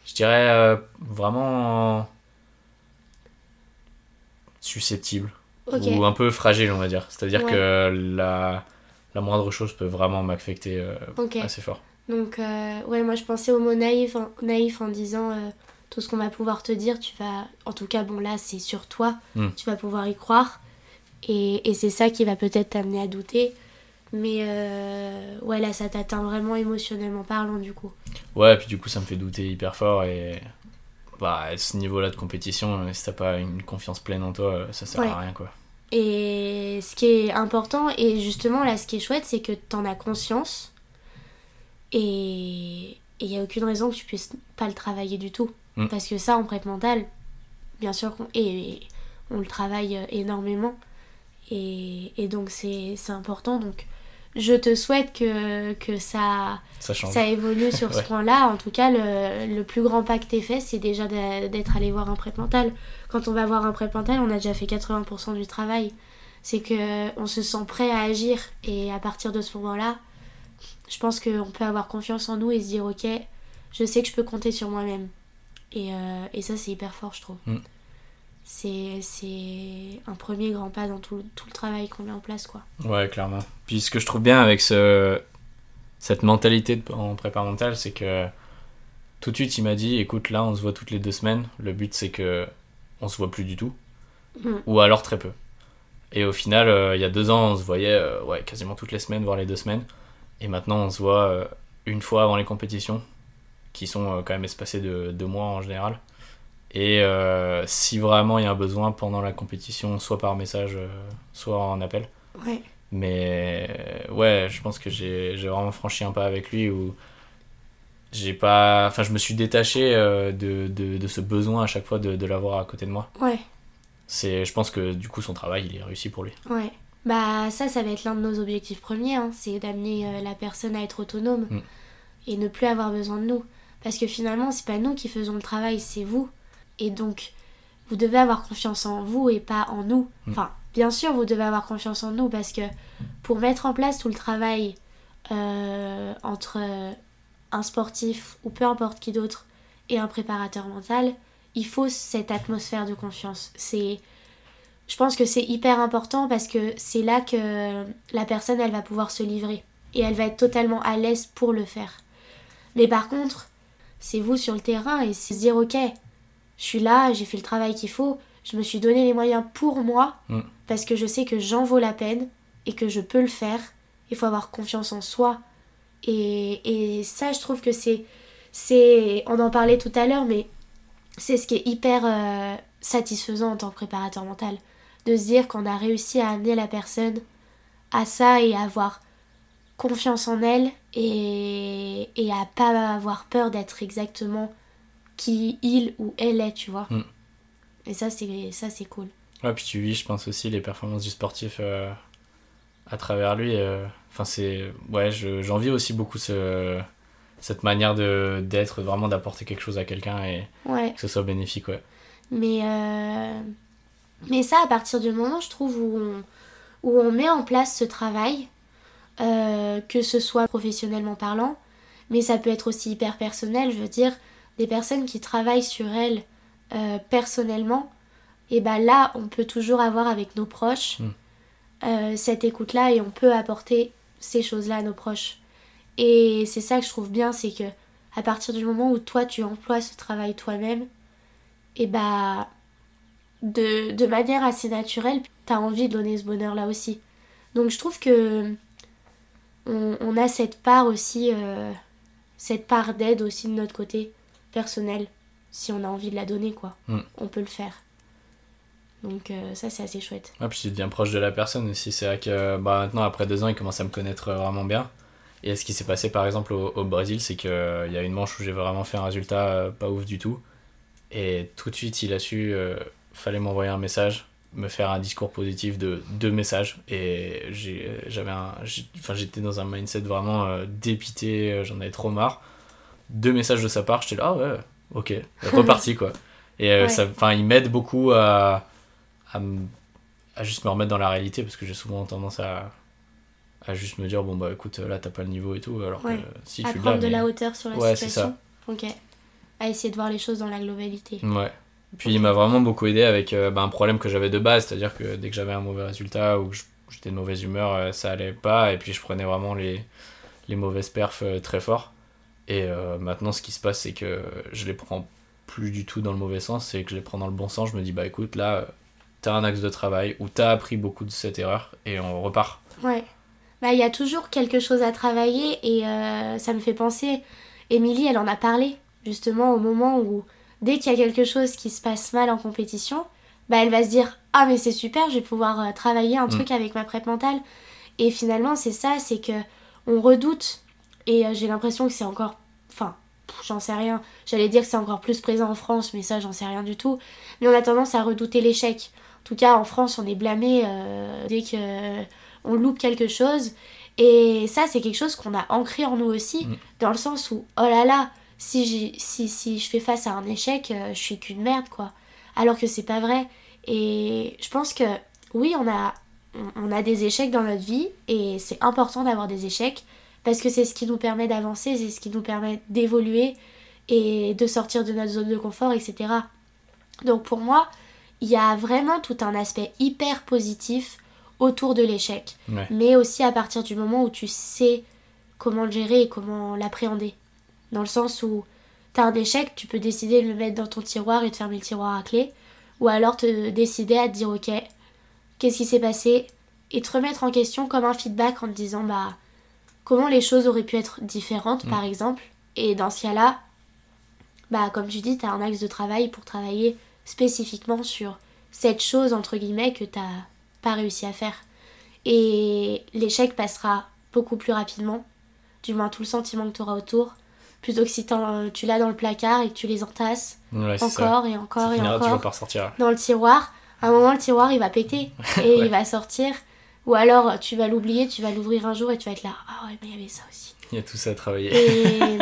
Speaker 2: Je dirais euh, vraiment. susceptible. Ou un peu fragile, on va dire. C'est-à-dire
Speaker 1: Ouais.
Speaker 2: que la, la moindre chose peut vraiment m'affecter euh, assez fort.
Speaker 1: Donc, euh, ouais, moi je pensais au mot naïf en, naïf en disant euh, tout ce qu'on va pouvoir te dire, tu vas, en tout cas, bon là, c'est sur toi,
Speaker 2: Mm.
Speaker 1: tu vas pouvoir y croire. Et, et c'est ça qui va peut-être t'amener à douter. Mais euh, ouais, là, ça t'atteint vraiment émotionnellement parlant, du coup.
Speaker 2: Ouais, puis du coup, ça me fait douter hyper fort. Et bah, à ce niveau-là de compétition, si t'as pas une confiance pleine en toi, ça sert
Speaker 1: Ouais.
Speaker 2: à rien, quoi.
Speaker 1: Et ce qui est important, et justement là, ce qui est chouette, c'est que t'en as conscience. Et il n'y a aucune raison que tu puisses pas le travailler du tout.
Speaker 2: Mm.
Speaker 1: Parce que ça, en prep mental, bien sûr, qu'on- et, et on le travaille euh, énormément. Et, et donc, c'est c'est important. Donc, je te souhaite que, que ça,
Speaker 2: Ça
Speaker 1: évolue sur ce
Speaker 2: Ouais.
Speaker 1: point-là. En tout cas, le, le plus grand pas que t'aies fait, c'est déjà d'être allé voir un prep mental. Quand on va voir un prep mental, on a déjà fait 80% du travail. C'est que on se sent prêt à agir. Et à partir de ce moment-là, je pense qu'on peut avoir confiance en nous et se dire, ok, je sais que je peux compter sur moi-même. Et, euh, et ça, c'est hyper fort, je trouve.
Speaker 2: Mm.
Speaker 1: C'est un premier grand pas dans tout, tout le travail qu'on met en place, quoi.
Speaker 2: Ouais, clairement. Puis ce que je trouve bien avec ce... cette mentalité de- en prépa mentale, c'est que tout de suite il m'a dit écoute, là on se voit toutes les deux semaines. Le but c'est que on se voit plus du tout,
Speaker 1: Mhm.
Speaker 2: ou alors très peu. Et au final, euh, il y a deux ans, on se voyait euh, ouais, quasiment toutes les semaines, voire les deux semaines. Et maintenant, on se voit euh, une fois avant les compétitions, qui sont quand même espacées de deux mois en général. Et euh, si vraiment il y a un besoin pendant la compétition, soit par message, euh, soit en appel.
Speaker 1: Ouais.
Speaker 2: Mais euh, ouais, je pense que j'ai vraiment franchi un pas avec lui où j'ai pas. Enfin, je me suis détaché euh, de, de, de ce besoin à chaque fois de, de l'avoir à côté de moi.
Speaker 1: Ouais.
Speaker 2: C'est, je pense que du coup, son travail, il est réussi pour lui.
Speaker 1: Ouais. Bah ça, ça va être l'un de nos objectifs premiers, hein, c'est d'amener la personne à être autonome
Speaker 2: Mm.
Speaker 1: et ne plus avoir besoin de nous. Parce que finalement, c'est pas nous qui faisons le travail, c'est vous. Et donc, vous devez avoir confiance en vous et pas en nous.
Speaker 2: Mm.
Speaker 1: Enfin, bien sûr, vous devez avoir confiance en nous parce que pour mettre en place tout le travail euh, entre un sportif ou peu importe qui d'autre et un préparateur mental, il faut cette atmosphère de confiance. C'est je pense que c'est hyper important parce que c'est là que la personne elle va pouvoir se livrer et elle va être totalement à l'aise pour le faire. Mais par contre, c'est vous sur le terrain et c'est se dire ok, je suis là, j'ai fait le travail qu'il faut, je me suis donné les moyens pour moi
Speaker 2: Mm.
Speaker 1: parce que je sais que j'en vaux la peine et que je peux le faire. Il faut avoir confiance en soi et, et ça je trouve que c'est c'est on en parlait tout à l'heure mais c'est ce qui est hyper euh, satisfaisant en tant que préparateur mental de se dire qu'on a réussi à amener la personne à ça et à avoir confiance en elle et, et à pas avoir peur d'être exactement qui il ou elle est, tu vois.
Speaker 2: Mm.
Speaker 1: Et ça, c'est ça c'est cool.
Speaker 2: Ouais, puis tu vis, je pense aussi, les performances du sportif euh, à travers lui. euh, Enfin, c'est. Ouais, je- j'envie aussi beaucoup ce, cette manière de d'être, vraiment d'apporter quelque chose à quelqu'un et
Speaker 1: Ouais.
Speaker 2: que ce soit bénéfique, ouais.
Speaker 1: Mais, euh, mais ça, à partir du moment, je trouve, où on, où on met en place ce travail, euh, que ce soit professionnellement parlant, mais ça peut être aussi hyper personnel, je veux dire, des personnes qui travaillent sur elles euh, personnellement, et ben là, on peut toujours avoir avec nos proches
Speaker 2: Mm.
Speaker 1: euh, cette écoute-là et on peut apporter ces choses-là à nos proches. Et c'est ça que je trouve bien, c'est que à partir du moment où toi tu emploies ce travail toi-même, et bah de, de manière assez naturelle, t'as envie de donner ce bonheur-là aussi. Donc je trouve que on, on a cette part aussi, euh, cette part d'aide aussi de notre côté personnel, si on a envie de la donner, quoi.
Speaker 2: Mm.
Speaker 1: On peut le faire. Donc euh, ça c'est assez chouette.
Speaker 2: Ouais, puis tu deviens proche de la personne aussi. C'est vrai que bah, maintenant, après deux ans, il commence à me connaître vraiment bien. Et ce qui s'est passé par exemple au, au Brésil, c'est qu'il y a une manche où j'ai vraiment fait un résultat euh, pas ouf du tout. Et tout de suite, il a su, euh, fallait m'envoyer un message, me faire un discours positif de deux messages. Et j'ai- j'avais enfin, j'étais dans un mindset vraiment euh, dépité, euh, j'en avais trop marre. Deux messages de sa part, j'étais là, ah ouais, ok, reparti quoi. Et euh,
Speaker 1: Ouais.
Speaker 2: ça, enfin, il m'aide beaucoup à, à, juste me remettre dans la réalité parce que j'ai souvent tendance à, à juste me dire bon bah écoute là t'as pas le niveau et tout alors
Speaker 1: Ouais.
Speaker 2: que si
Speaker 1: à
Speaker 2: tu
Speaker 1: prendre de
Speaker 2: mais-
Speaker 1: la hauteur sur la
Speaker 2: Ouais, c'est
Speaker 1: situation. Ok. À essayer de voir les choses dans la globalité.
Speaker 2: ouais puis il m'a vraiment beaucoup aidé avec euh, bah, un problème que j'avais de base c'est à dire que dès que j'avais un mauvais résultat ou que j'étais de mauvaise humeur euh, ça allait pas et puis je prenais vraiment les les mauvaises perfs euh, très fort et euh, maintenant ce qui se passe c'est que je les prends plus du tout dans le mauvais sens, c'est que je les prends dans le bon sens. Je me dis, bah écoute, là, t'as un axe de travail où t'as appris beaucoup de cette erreur et on repart.
Speaker 1: Ouais. Bah, il y a toujours quelque chose à travailler et euh, ça me fait penser. Émilie, elle en a parlé justement au moment où, dès qu'il y a quelque chose qui se passe mal en compétition, bah, elle va se dire Ah, mais c'est super, je vais pouvoir euh, travailler un truc avec ma prep mentale. Et finalement, c'est ça, c'est que on redoute et euh, j'ai l'impression que c'est encore. Enfin, j'en sais rien. J'allais dire que c'est encore plus présent en France, mais ça, j'en sais rien du tout. Mais on a tendance à redouter l'échec. En tout cas, en France, on est blâmé euh, dès que euh, on loupe quelque chose. Et ça, c'est quelque chose qu'on a ancré en nous aussi,
Speaker 2: Mm.
Speaker 1: dans le sens où, oh là là, si, j'ai- si, si je fais face à un échec, euh, je suis qu'une merde, quoi. Alors que c'est pas vrai. Et je pense que, oui, on a, on a des échecs dans notre vie, et c'est important d'avoir des échecs, parce que c'est ce qui nous permet d'avancer, c'est ce qui nous permet d'évoluer, et de sortir de notre zone de confort, etc. Donc pour moi, il y a vraiment tout un aspect hyper positif autour de l'échec,
Speaker 2: Ouais.
Speaker 1: mais aussi à partir du moment où tu sais comment le gérer et comment l'appréhender. Dans le sens où t'as un échec, tu peux décider de le mettre dans ton tiroir et de fermer le tiroir à clé, ou alors te décider à te dire ok, qu'est-ce qui s'est passé, et te remettre en question comme un feedback en te disant bah comment les choses auraient pu être différentes
Speaker 2: Mm.
Speaker 1: par exemple, et dans ce cas-là, bah comme tu dis, t'as un axe de travail pour travailler spécifiquement sur cette chose entre guillemets que t'as pas réussi à faire. Et l'échec passera beaucoup plus rapidement, du moins tout le sentiment que tu auras autour, plutôt que si tu l'as dans le placard et que tu les entasses
Speaker 2: Ouais, c'est ça.
Speaker 1: encore et encore
Speaker 2: Ça
Speaker 1: et
Speaker 2: toujours
Speaker 1: encore
Speaker 2: par sortir.
Speaker 1: dans le tiroir. À un moment, le tiroir il va péter et
Speaker 2: Ouais.
Speaker 1: il va sortir. Ou alors tu vas l'oublier, tu vas l'ouvrir un jour et tu vas être là. Ah ouais, mais il y avait ça aussi.
Speaker 2: Il y a tout ça à travailler.
Speaker 1: Et,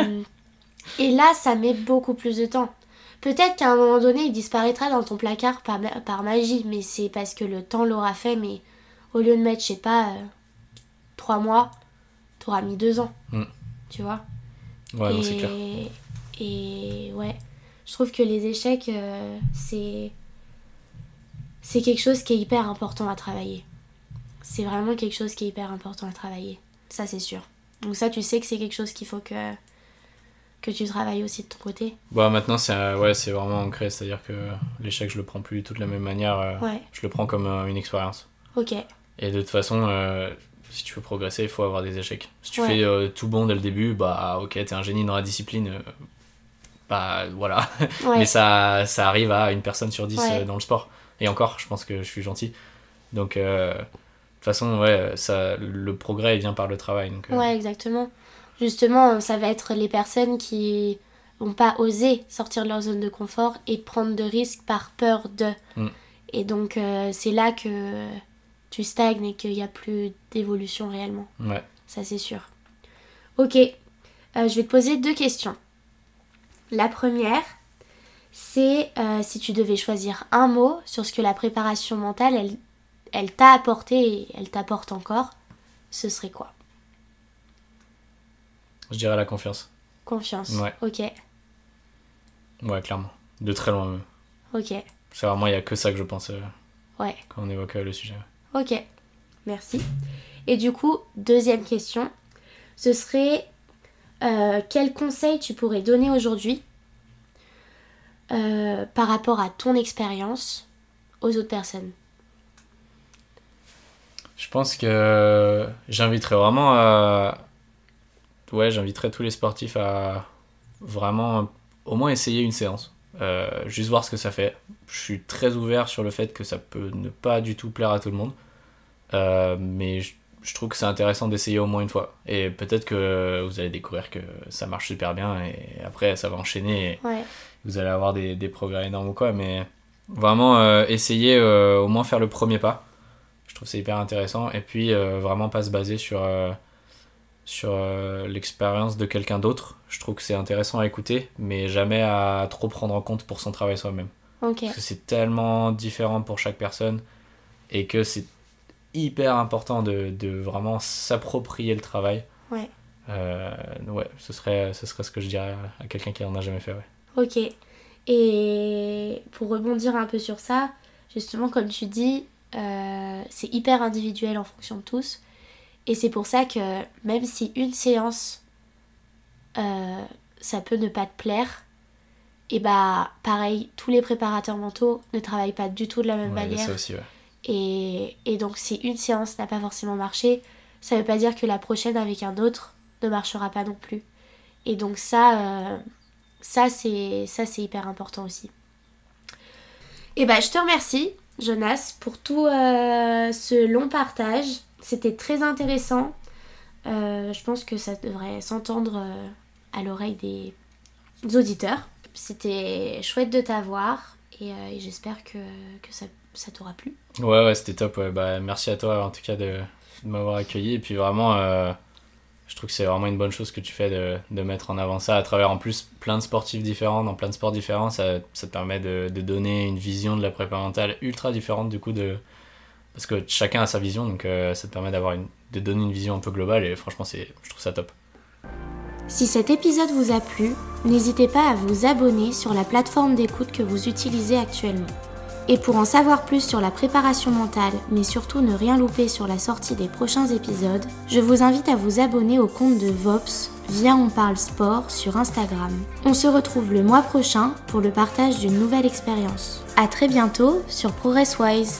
Speaker 1: et là, ça met beaucoup plus de temps. Peut-être qu'à un moment donné, il disparaîtra dans ton placard par, ma- par magie, mais c'est parce que le temps l'aura fait. Mais au lieu de mettre, je sais pas, euh, trois mois, t'auras mis deux ans.
Speaker 2: Mm.
Speaker 1: Tu vois?
Speaker 2: Ouais, non, c'est
Speaker 1: et,
Speaker 2: clair.
Speaker 1: et ouais, je trouve que les échecs, euh, c'est c'est quelque chose qui est hyper important à travailler. C'est vraiment quelque chose qui est hyper important à travailler. Ça, c'est sûr. Donc ça, tu sais que c'est quelque chose qu'il faut que que tu travailles aussi de ton côté.
Speaker 2: Bah, maintenant, c'est un- ouais, c'est vraiment ancré. C'est-à-dire que l'échec, je le prends plus du tout de la même manière. euh,
Speaker 1: Ouais.
Speaker 2: Je le prends comme euh, une expérience.
Speaker 1: Ok.
Speaker 2: Et de toute façon, euh, si tu veux progresser, il faut avoir des échecs. Si tu
Speaker 1: Ouais.
Speaker 2: fais euh, tout bon dès le début, bah ok, t'es un génie dans la discipline, euh, bah voilà.
Speaker 1: Ouais.
Speaker 2: Mais ça, ça arrive à une personne sur dix euh, dans le sport. Et encore, je pense que je suis gentil. Donc, euh, façon, ouais, ça, le progrès il vient par le travail. Donc, euh,
Speaker 1: Ouais, exactement. Justement, ça va être les personnes qui vont pas oser sortir de leur zone de confort et prendre de risques par peur de.
Speaker 2: Mm.
Speaker 1: Et donc, euh, c'est là que tu stagnes et qu'il n'y a plus d'évolution réellement.
Speaker 2: ouais.
Speaker 1: Ça, c'est sûr. Ok. Euh, je vais te poser deux questions. La première, c'est euh, si tu devais choisir un mot sur ce que la préparation mentale, elle, elle t'a apporté et elle t'apporte encore, ce serait quoi?
Speaker 2: Je dirais la confiance.
Speaker 1: Confiance.
Speaker 2: Ouais.
Speaker 1: Ok,
Speaker 2: Ouais, clairement. De très loin même.
Speaker 1: ok,
Speaker 2: C'est vraiment, il n'y a que ça que je pense euh,
Speaker 1: ouais,
Speaker 2: quand on évoque euh, le sujet.
Speaker 1: ok. Merci. Et du coup, deuxième question, ce serait euh, quel conseil tu pourrais donner aujourd'hui euh, par rapport à ton expérience aux autres personnes?
Speaker 2: Je pense que j'inviterais vraiment à. Ouais, j'inviterais tous les sportifs à vraiment au moins essayer une séance. Euh, juste voir ce que ça fait. Je suis très ouvert sur le fait que ça peut ne pas du tout plaire à tout le monde. Euh, mais je, je trouve que c'est intéressant d'essayer au moins une fois. Et peut-être que vous allez découvrir que ça marche super bien et après ça va enchaîner. Et
Speaker 1: Ouais,
Speaker 2: vous allez avoir des, des progrès énormes ou quoi, mais vraiment euh, essayer euh, au moins faire le premier pas. Je trouve que c'est hyper intéressant. Et puis euh, vraiment pas se baser sur, euh, sur euh, l'expérience de quelqu'un d'autre. Je trouve que c'est intéressant à écouter, mais jamais à trop prendre en compte pour son travail soi-même.
Speaker 1: ok,
Speaker 2: Parce que c'est tellement différent pour chaque personne et que c'est hyper important de, de vraiment s'approprier le travail.
Speaker 1: Ouais.
Speaker 2: Euh, ouais, ce serait, ce serait ce que je dirais à, à quelqu'un qui en a jamais fait. Ouais.
Speaker 1: ok. Et pour rebondir un peu sur ça, justement, comme tu dis, euh, c'est hyper individuel en fonction de tous. Et c'est pour ça que même si une séance, euh, ça peut ne pas te plaire, et bah pareil, tous les préparateurs mentaux ne travaillent pas du tout de la même
Speaker 2: Ouais,
Speaker 1: manière.
Speaker 2: ça aussi, ouais.
Speaker 1: Et, et donc si une séance n'a pas forcément marché, ça veut pas dire que la prochaine avec un autre ne marchera pas non plus. Et donc ça, euh, ça c'est ça c'est hyper important aussi. Et bah je te remercie Jonas pour tout euh, ce long partage. C'était très intéressant. Euh, je pense que ça devrait s'entendre euh, à l'oreille des auditeurs. C'était chouette de t'avoir et, j'espère que, que ça, t'aura plu.
Speaker 2: Ouais, ouais, c'était top. Bah, merci à toi en tout cas de, de m'avoir accueilli. Et puis vraiment, je trouve que c'est vraiment une bonne chose que tu fais de, de mettre en avant ça à travers en plus plein de sportifs différents, dans plein de sports différents. Ça, te permet de, de donner une vision de la prépa mentale ultra différente du coup de. Parce que chacun a sa vision, donc euh, ça te permet d'avoir une, de donner une vision un peu globale et franchement, c'est, je trouve ça top.
Speaker 1: Si cet épisode vous a plu, n'hésitez pas à vous abonner sur la plateforme d'écoute que vous utilisez actuellement. Et pour en savoir plus sur la préparation mentale, mais surtout ne rien louper sur la sortie des prochains épisodes, je vous invite à vous abonner au compte de Vops via On Parle Sport sur Instagram. On se retrouve le mois prochain pour le partage d'une nouvelle expérience. A très bientôt sur ProgressWise.